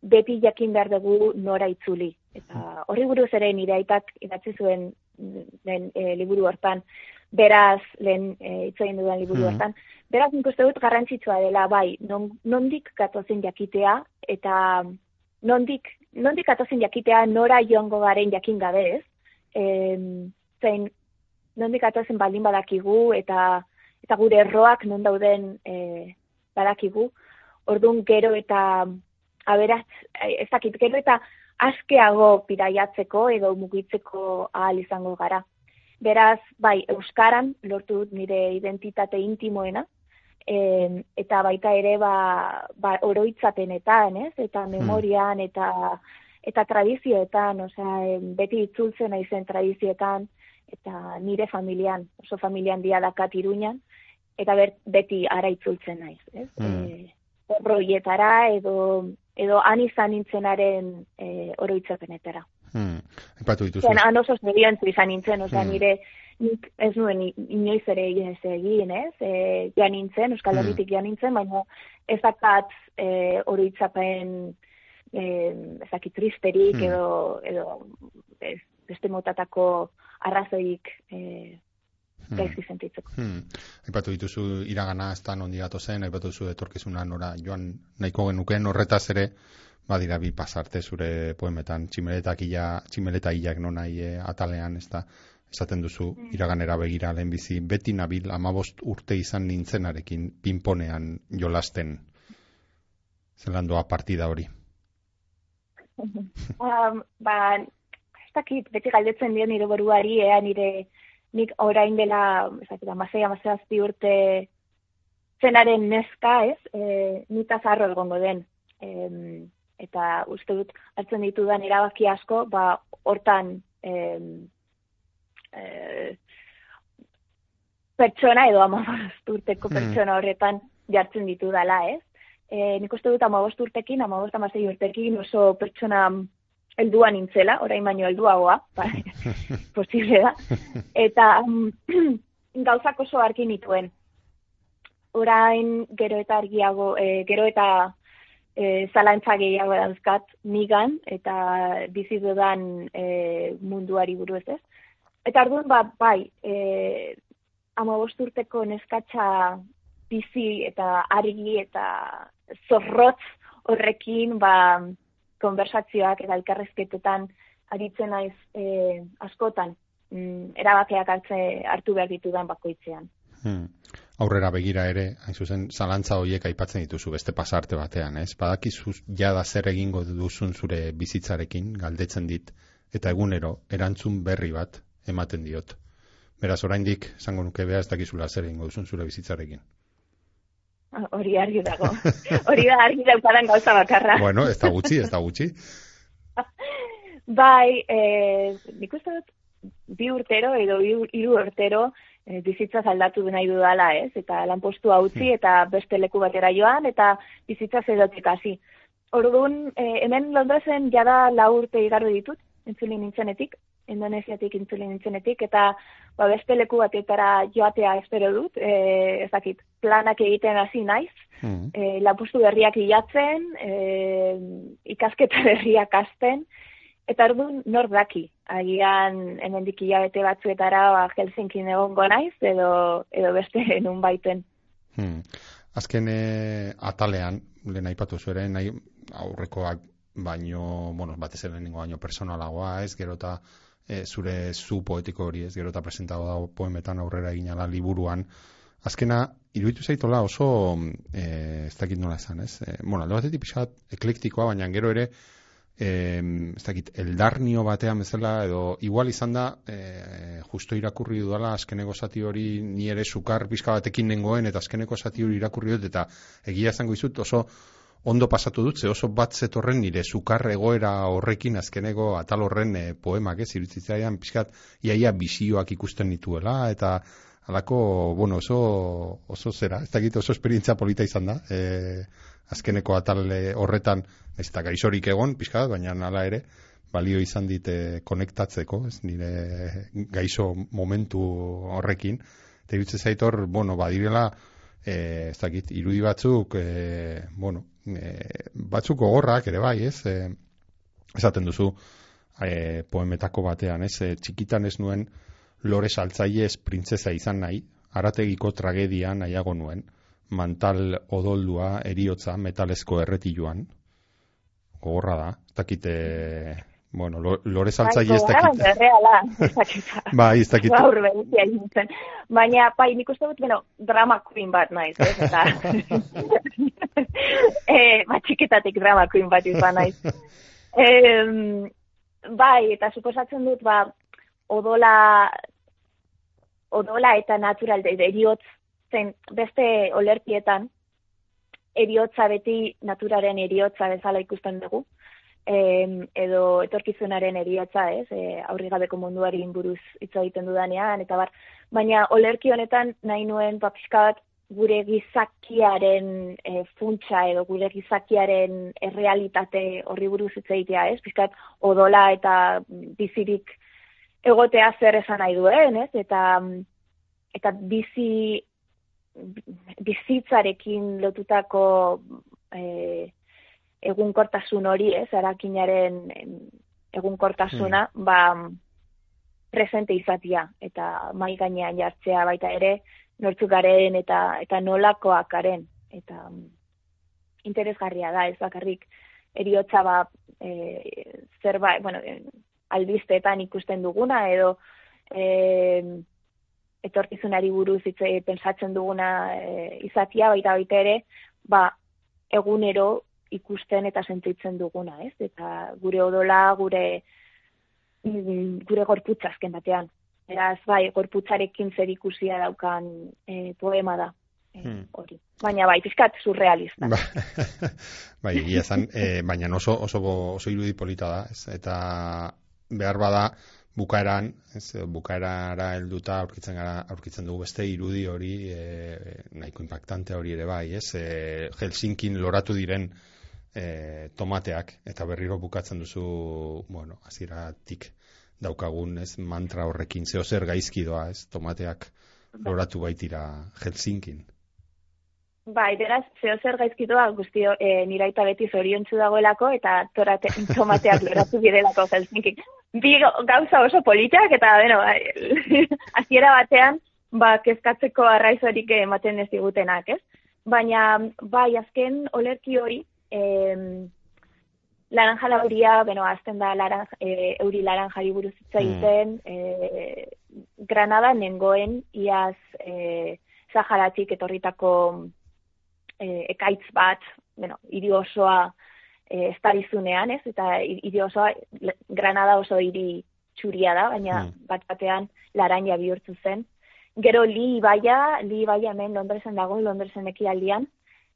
beti jakin behar dugu nora itzuli. Eta horri buruz ere nire aitak idatzi zuen den e, liburu hortan, beraz, lehen e, itzoien dudan liburu mm beraz, nik uste dut garrantzitsua dela, bai, non, nondik katozen jakitea, eta nondik, nondik katozen jakitea nora joango garen jakin gabe ez, e, zein, nondik katozen baldin badakigu, eta eta gure erroak non dauden e, badakigu, orduan gero eta aberatz, ez dakit, gero eta askeago piraiatzeko edo mugitzeko ahal izango gara. Beraz, bai, Euskaran lortu dut nire identitate intimoena, e, eta baita ere ba, ba, oroitzapenetan, ez? eta hmm. memorian, eta eta tradizioetan, osea, beti itzultzen aizen tradizioetan, eta nire familian, oso familian dia dakat iruñan, eta beti ara itzultzen naiz. Ez? Mm. horroietara edo edo han izan nintzenaren e, oroitzapenetara. Hmm. Epatu dituzu. Zen, han oso izan nintzen, oza, hmm. nire nik ez nuen inoiz ere ez egin, ez? E, joan nintzen, Euskal hmm. Herritik joan nintzen, baina ezakat e, oroitzapen e, ezakit tristerik hmm. edo, edo ez, beste motatako arrazoik e, hmm. gaizki sentitzeko. Hmm. Aipatu dituzu iragana ez da nondi zen, aipatu duzu etorkizuna nora joan nahiko genuken horretaz ere, badira bi pasarte zure poemetan, tximeletak ia, tximeleta iak nonai e, atalean, ez da, esaten duzu hmm. iraganera begira lehenbizi, beti nabil amabost urte izan nintzenarekin pinponean jolasten. Zelandoa partida hori. um, ba, ez dakit, beti galdetzen dio nire boruari, ea nire nik orain dela, ez dakit, amazea, amazea urte zenaren neska, ez, e, nita zarro egongo den. E, eta uste dut, hartzen ditudan erabaki asko, ba, hortan, e, e, pertsona edo amabost urteko hmm. pertsona horretan jartzen ditu dela, ez? E, nik uste dut amabost urtekin, amabost amazei urtekin oso pertsona heldua nintzela, orain baino helduagoa, ba, posible da. Eta um, gauzak oso argi nituen. Orain gero eta argiago, e, gero eta e, zalantza gehiago dauzkat nigan eta bizi dudan e, munduari buru ez. Eta arduan, ba, bai, e, ama bosturteko neskatxa bizi eta argi eta zorrotz horrekin, ba, konversazioak eta elkarrezketetan aritzen naiz e, askotan mm, erabakeak hartze hartu behar ditudan bakoitzean. Hmm. Aurrera begira ere, hain zuzen, zalantza horiek aipatzen dituzu beste pasarte batean, ez? Badakizu jada zer egingo duzun zure bizitzarekin, galdetzen dit, eta egunero, erantzun berri bat ematen diot. Beraz, oraindik, zango nuke beha, ez dakizula zer egingo duzun zure bizitzarekin. Hori argi dago. Hori da argi daukadan gauza bakarra. bueno, ez da gutxi, ez da gutxi. bai, eh, nik uste dut, bi urtero edo hiru urtero eh, bizitza zaldatu nahi dudala, ez? Eta lanpostu utzi hmm. eta beste leku batera joan eta bizitza zedotik hasi. Orduan, eh, hemen Londresen jada lau urte igarro ditut, entzulin nintzenetik, Indonesiatik intzulin nintzenetik, eta ba, beste leku batetara joatea espero dut, e, ez dakit, planak egiten hasi naiz, mm. e, lapustu berriak hilatzen, e, ikasketa berriak azten, eta ordu nor daki, agian hemendik hilabete batzuetara ba, Helsinki egongo naiz, edo, edo beste nun baiten. Hmm. Azken e, atalean, lehen aipatu zueren, nahi aurrekoak baino, bueno, batez ere baino personalagoa, ez, gero eta e, zure zu poetiko hori ez, gero eta presentago dago poemetan aurrera egin ala liburuan, azkena, iruditu zaitola oso, e, ez dakit nola esan, ez? E, bueno, aldo batetik pixat eklektikoa, baina gero ere, e, ez dakit, eldarnio batean bezala, edo igual izan da, e, justo irakurri dudala, azkeneko zati hori ni ere sukar pixka batekin nengoen, eta azkeneko zati hori irakurri dut, eta egia zango izut oso, ondo pasatu dut, oso bat zetorren nire sukar egoera horrekin azkenego atal horren e, poemak, ez, iruditzaian, pixkat, iaia bizioak ikusten nituela, eta alako, bueno, oso, oso zera, ez dakit oso esperientzia polita izan da, e, azkeneko atal eh, horretan, ez da gaizorik egon, pixkat, baina nala ere, balio izan dite konektatzeko, ez, nire gaizo momentu horrekin, eta iruditzen zaitor, bueno, badirela, e, ez dakit, irudi batzuk, e, bueno, e, batzuk gogorrak ere bai, ez? E, esaten duzu e, poemetako batean, ez? E, txikitan ez nuen lore saltzaile ez printzesa izan nahi, arategiko tragedia nahiago nuen, mantal odoldua eriotza metalezko erretiluan. Gogorra da, ez dakite bueno, lo, lore saltzaile ez dakit. Bai, reala, ez dakit. bai, ez dakit. Gaur Baina, bai, nik uste dut, bueno, drama queen bat naiz, ez? Eta, e, ba, txiketatik drama queen bat izan naiz. E, bai, eta suposatzen dut, ba, odola, odola eta natural, eriotz, zen, beste olertietan, eriotza beti naturaren eriotza bezala ikusten dugu eh, edo etorkizunaren eriotza, ez, e, aurri gabeko munduari buruz hitz egiten dudanean, eta bar, baina olerki honetan nahi nuen papiskat gure gizakiaren e, funtsa edo gure gizakiaren errealitate horri buruz hitz egitea, ez? Piskat odola eta bizirik egotea zer esan nahi duen, ez? Eta eta bizi bizitzarekin lotutako e, egunkortasun hori, ez? Arakinaren egunkortasuna, hmm. ba presente izatia eta mai gainean jartzea baita ere nortzuk garen eta eta nolakoak garen eta um, interesgarria da ez bakarrik eriotza ba e, zerbait bueno e, albisteetan ikusten duguna edo e, etorkizunari buruz hitz pensatzen duguna e, izatia baita baita ere ba egunero ikusten eta sentitzen duguna, ez? Eta gure odola, gure mm, gure gorputza azken batean. Beraz, bai, gorputzarekin zer ikusia daukan e, poema da. E, hori. Baina bai, pizkat surrealista. Ba, bai, egia zan, e, baina oso, oso, oso irudi polita da, ez? eta behar bada bukaeran, ez, bukaerara helduta aurkitzen gara, aurkitzen dugu beste irudi hori, e, nahiko impactante hori ere bai, ez? E, Helsinkin loratu diren e, tomateak, eta berriro bukatzen duzu, bueno, aziratik daukagun, ez, mantra horrekin, zeo zer gaizki doa, ez, tomateak loratu baitira Helsinkin. Bai, beraz, zeo zer gaizki doa, guzti e, niraita beti zoriontzu dagoelako, eta torate, tomateak loratu bidelako Helsinkin. Bi gauza oso politiak, eta, bueno, aziera batean, ba, kezkatzeko arraizorik ematen ez digutenak, ez? Baina, bai, azken olerki hori, eh, laranja lauria, bueno, azten da laranja, e, euri laranjari buruz hitz hmm. egiten, mm. e, Granada nengoen iaz e, Saharatik etorritako e, ekaitz bat, bueno, hiri osoa e, estarizunean, ez? Eta hiri osoa Granada oso hiri txuria da, baina mm. bat batean laranja bihurtu zen. Gero li ibaia, li ibaia hemen Londresen dago, Londresen ekialdian,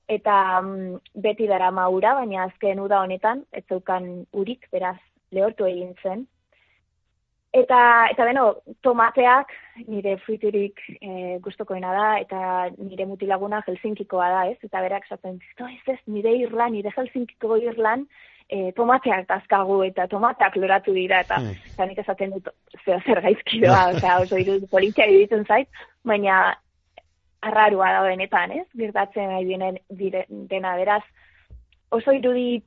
eta um, beti dara maura, baina azken uda honetan, ez zeukan urik, beraz, lehortu egin zen. Eta, eta beno, tomateak nire fruiturik e, guztokoena da, eta nire mutilaguna Helsinkikoa da, ez? Eta berak zaten, ez ez, nire Irlan, nire Helsinkiko Irlan, e, tomateak dazkagu eta tomateak loratu dira, eta, mm. eta nik esaten dut, zeo zer gaizki doa, oso irud politia iruditzen zait, baina arrarua da benetan, ez? Gertatzen nahi dienen dena beraz oso irudi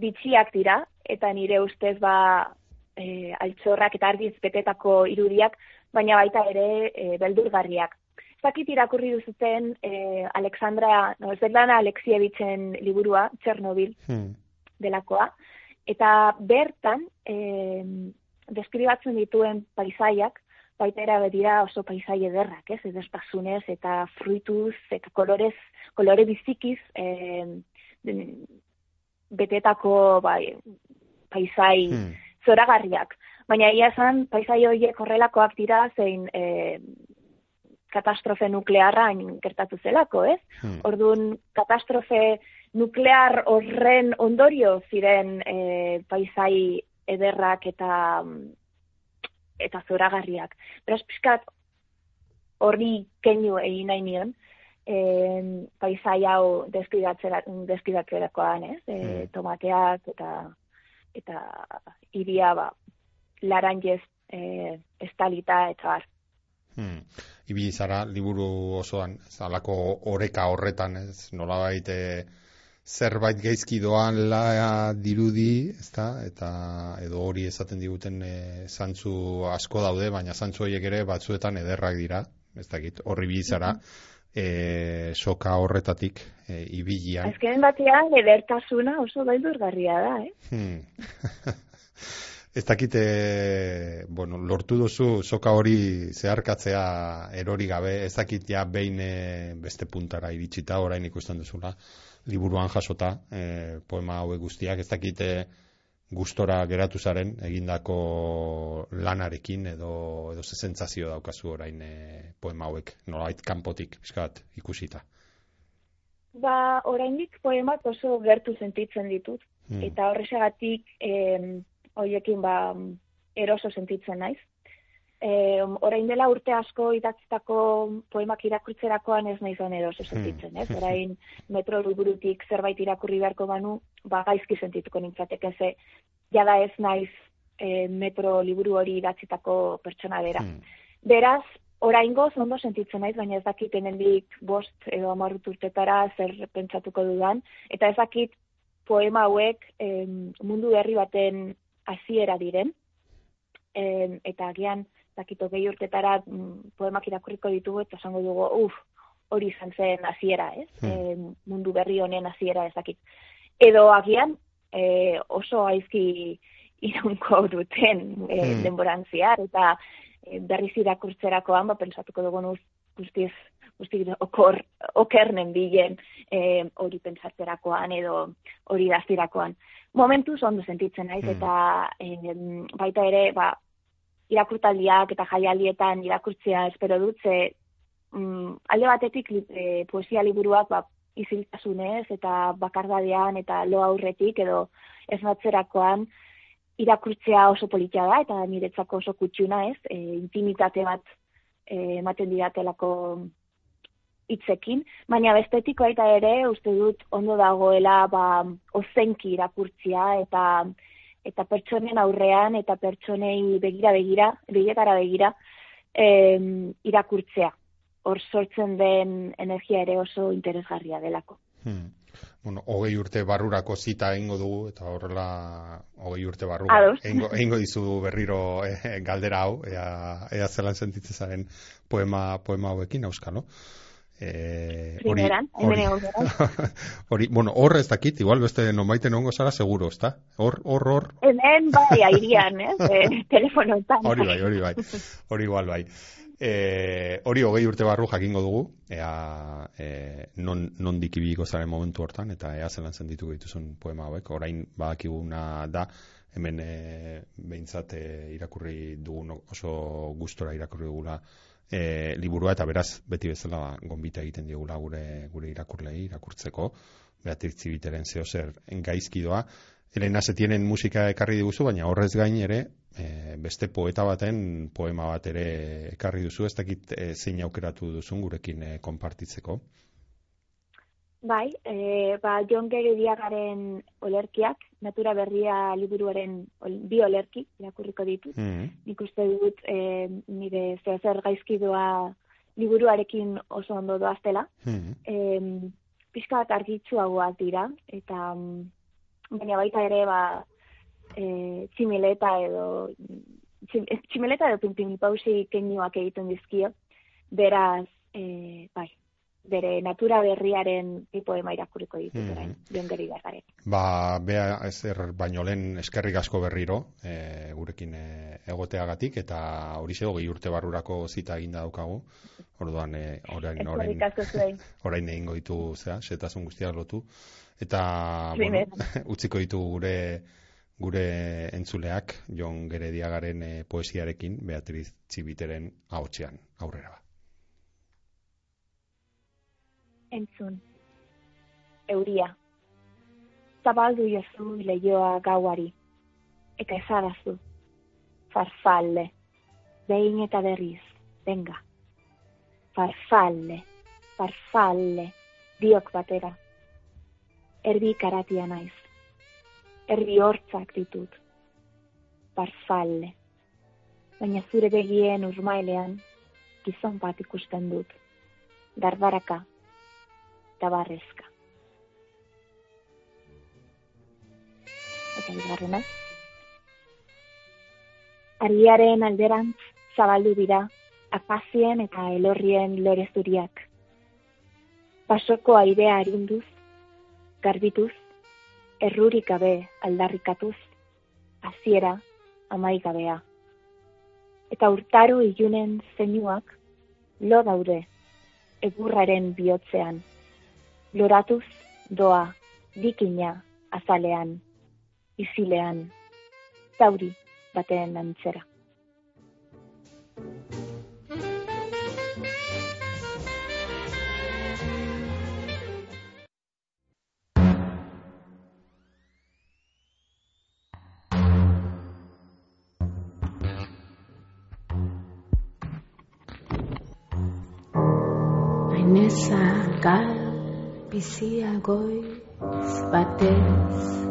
bitxiak dira eta nire ustez ba e, altxorrak eta argiz betetako irudiak, baina baita ere e, beldurgarriak. Zakit irakurri duzuten e, Alexandra, no, ez dela Alexievitzen liburua, Txernobil, hmm. delakoa, eta bertan e, deskribatzen dituen paisaiak, baita era oso paisai ederrak, ez, edestasunez eta fruituz eta kolorez, kolore bizikiz eh, betetako bai, paisai hmm. zoragarriak. Baina ia esan, paisai horiek horrelakoak dira zein eh, katastrofe nuklearra gertatu zelako, ez? Hmm. Orduan, katastrofe nuklear horren ondorio ziren eh, paisai ederrak eta eta zoragarriak. Beraz, pixkat, horri keinu egin nahi nion, e, paisai hau deskidatzerakoan, ez? E, hmm. Tomateak eta eta iria ba, laranjez e, estalita eta bar. Hmm. Ibi zara, liburu osoan, zalako oreka horretan, ez? Nola baite, zerbait geizki doan la dirudi, ezta? Eta edo hori esaten diguten e, zantzu asko daude, baina zantzu horiek ere batzuetan ederrak dira, ez dakit, horri bizara, e, soka horretatik e, ibilian. Azkenen batean, edertasuna oso baildurgarria da, eh? Hmm. Ez dakite, bueno, lortu duzu soka hori zeharkatzea erori gabe, ez dakit behin beste puntara iritsita orain ikusten duzula liburuan jasota e, poema hauek guztiak, ez dakite gustora geratu zaren egindako lanarekin edo edo ze sentsazio daukazu orain e, poema hauek nolait kanpotik fiskat ikusita. Ba, oraindik poemak oso gertu sentitzen ditut hmm. eta horrexegatik eh hoiekin ba eroso sentitzen naiz. e, orain dela urte asko idatzitako poemak irakurtzerakoan ez nahi zan edo sentitzen, ez? Hmm. Orain metro liburutik zerbait irakurri beharko banu, ba gaizki sentituko nintzateke ze jada ez naiz e, metro liburu hori idatzitako pertsona bera. Hmm. Beraz, orain goz ondo sentitzen naiz, baina ez dakit enendik bost edo amarrut urtetara zer pentsatuko dudan, eta ez dakit poema hauek mundu herri baten hasiera diren, eta agian dakito gehi urtetara mm, poemak irakurriko ditugu eta esango dugu, uf, hori izan zen hasiera, ez? Hmm. mundu berri honen hasiera ezakit. Edo agian e, oso aizki iraunko duten e, hmm. denborantziar eta e, berriz irakurtzerakoan, ba, pensatuko dugu guztiz, guztiz okor, okernen bilen e, hori pensatzerakoan edo hori daztirakoan. Momentuz ondo sentitzen naiz hmm. eta e, baita ere, ba, irakurtaldiak eta jaialdietan irakurtzea espero dut, ze mm, alde batetik e, poesia liburuak ba, iziltasunez eta bakardadean eta lo aurretik edo ez natzerakoan irakurtzea oso politia da eta niretzako oso kutsuna ez, e, intimitate bat e, ematen diratelako hitzekin, baina bestetik baita ere uste dut ondo dagoela ba, ozenki irakurtzia eta eta pertsonen aurrean eta pertsonei begira begira, begietara begira, em, irakurtzea. Hor sortzen den energia ere oso interesgarria delako. Hmm. Bueno, hogei urte barrurako zita egingo dugu, eta horrela hogei urte barru egingo, dizu berriro eh, galdera hau, ea, ea zelan sentitzen poema, poema hauekin, auskalo. Eh, hori, hori, bueno, hor ez dakit, igual beste nonbaiten ongo zara seguro, ezta? Hor, hor, hor. Hemen bai, airian, eh? eh telefono Hori bai, hori bai. Hori igual bai. Eh, hori hogei urte barru jakingo dugu, ea eh, non, non dikibiko zaren momentu hortan, eta ea zelan zenditu dituzun poema hauek. Orain badakiguna da, hemen eh, behintzat eh, irakurri dugun oso gustora irakurri dugula e, liburua eta beraz beti bezala gonbita egiten diogula gure gure irakurlei irakurtzeko. Beatriz Zibiteren zeo zer gaizki doa. Elena tienen musika ekarri diguzu baina horrez gain ere e, beste poeta baten poema bat ere ekarri duzu. Ez dakit e, zein aukeratu duzun gurekin e, konpartitzeko Bai, e, ba, John Gere diagaren olerkiak, natura berria liburuaren bi olerki, irakurriko ditut. Mm Nik uste dut, e, nire zer gaizkidua liburuarekin oso ondo doaztela. Mm -hmm. Pizka bat argitzuagoak dira, eta mm, baina baita ere, ba, e, tximeleta edo, tximeleta edo pinpinipausi kenioak egiten dizkio, beraz, e, bai, bere natura berriaren tipo ema irakuriko ditu mm -hmm. geri Ba, bea ezer baino lehen eskerrik asko berriro, e, gurekin e, egoteagatik, eta hori zego gehi urte barrurako zita eginda daukagu, orduan, e, orain, orain, orain egin ditu zea, setasun guztiak lotu, eta, bueno, utziko ditu gure gure entzuleak, Jon Gerediagaren e, poesiarekin, Beatriz Txibiteren ahotsean aurrera entzun. Euria. Zabaldu jozu lehioa gauari. Eta ezadazu. Farfalle. Behin eta berriz. Venga. Farfalle. Farfalle. Diok batera. Erbi karatia naiz. Erbi hortzak ditut. Farfalle. Baina zure begien urmailean, gizon bat ikusten dut. Dardaraka eta barrezka. Eta bigarrena. Ariaren alderantz zabaldu dira apazien eta elorrien lorezuriak. Pasoko airea arinduz, garbituz, errurik gabe aldarrikatuz, hasiera amaigabea. Eta urtaro ilunen zeinuak lo daude egurraren bihotzean loratuz doa, dikina, azalean, izilean, zauri baten antzera. Nessa casa bizia goiz batez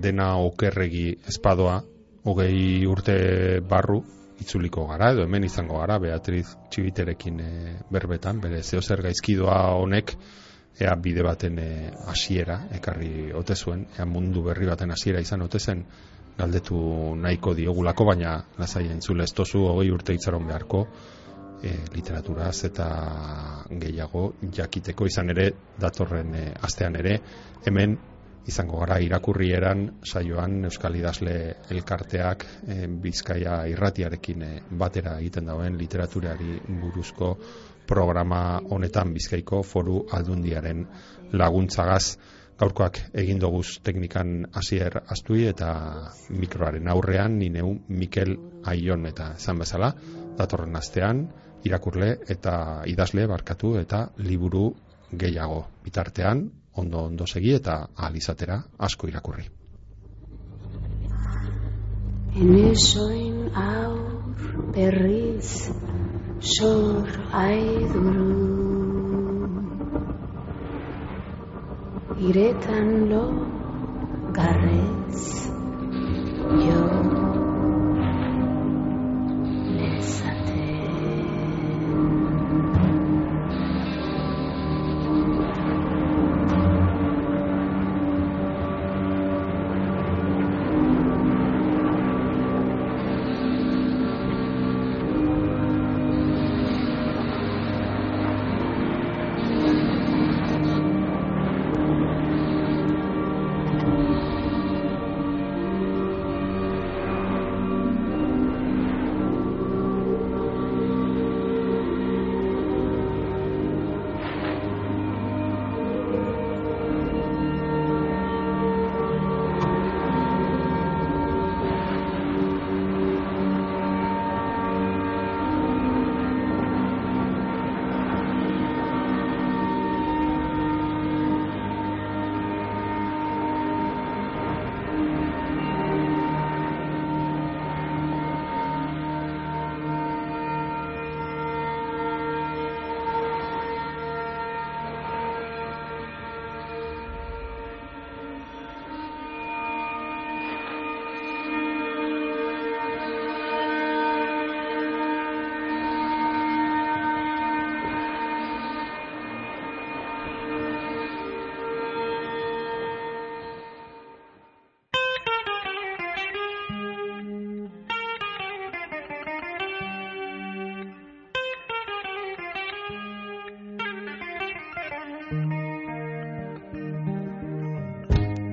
dena okerregi espadoa, hogei urte barru, itzuliko gara, edo hemen izango gara, Beatriz Txibiterekin e, berbetan, bere zeo zer gaizkidoa honek, ea bide baten e, hasiera ekarri ote zuen, ea mundu berri baten hasiera izan ote zen, galdetu nahiko diogulako, baina lasai entzule ez tozu hogei urte itzaron beharko, e, literaturaz eta gehiago jakiteko. Izan ere, datorren e, astean ere, hemen izango gara irakurrieran saioan Euskal Idazle elkarteak e, Bizkaia irratiarekin e, batera egiten dauen literaturari buruzko programa honetan Bizkaiko foru aldundiaren laguntzagaz. Gaurkoak egin doguz teknikan hasier astui eta mikroaren aurrean ni Mikel Aion eta esan bezala datorren astean irakurle eta idazle barkatu eta liburu gehiago bitartean ondo ondo segi eta ahal izatera asko irakurri. Enesoin aur berriz sor aiduru Iretan lo garrez jo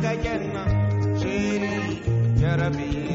يتجنى سيري يا ربي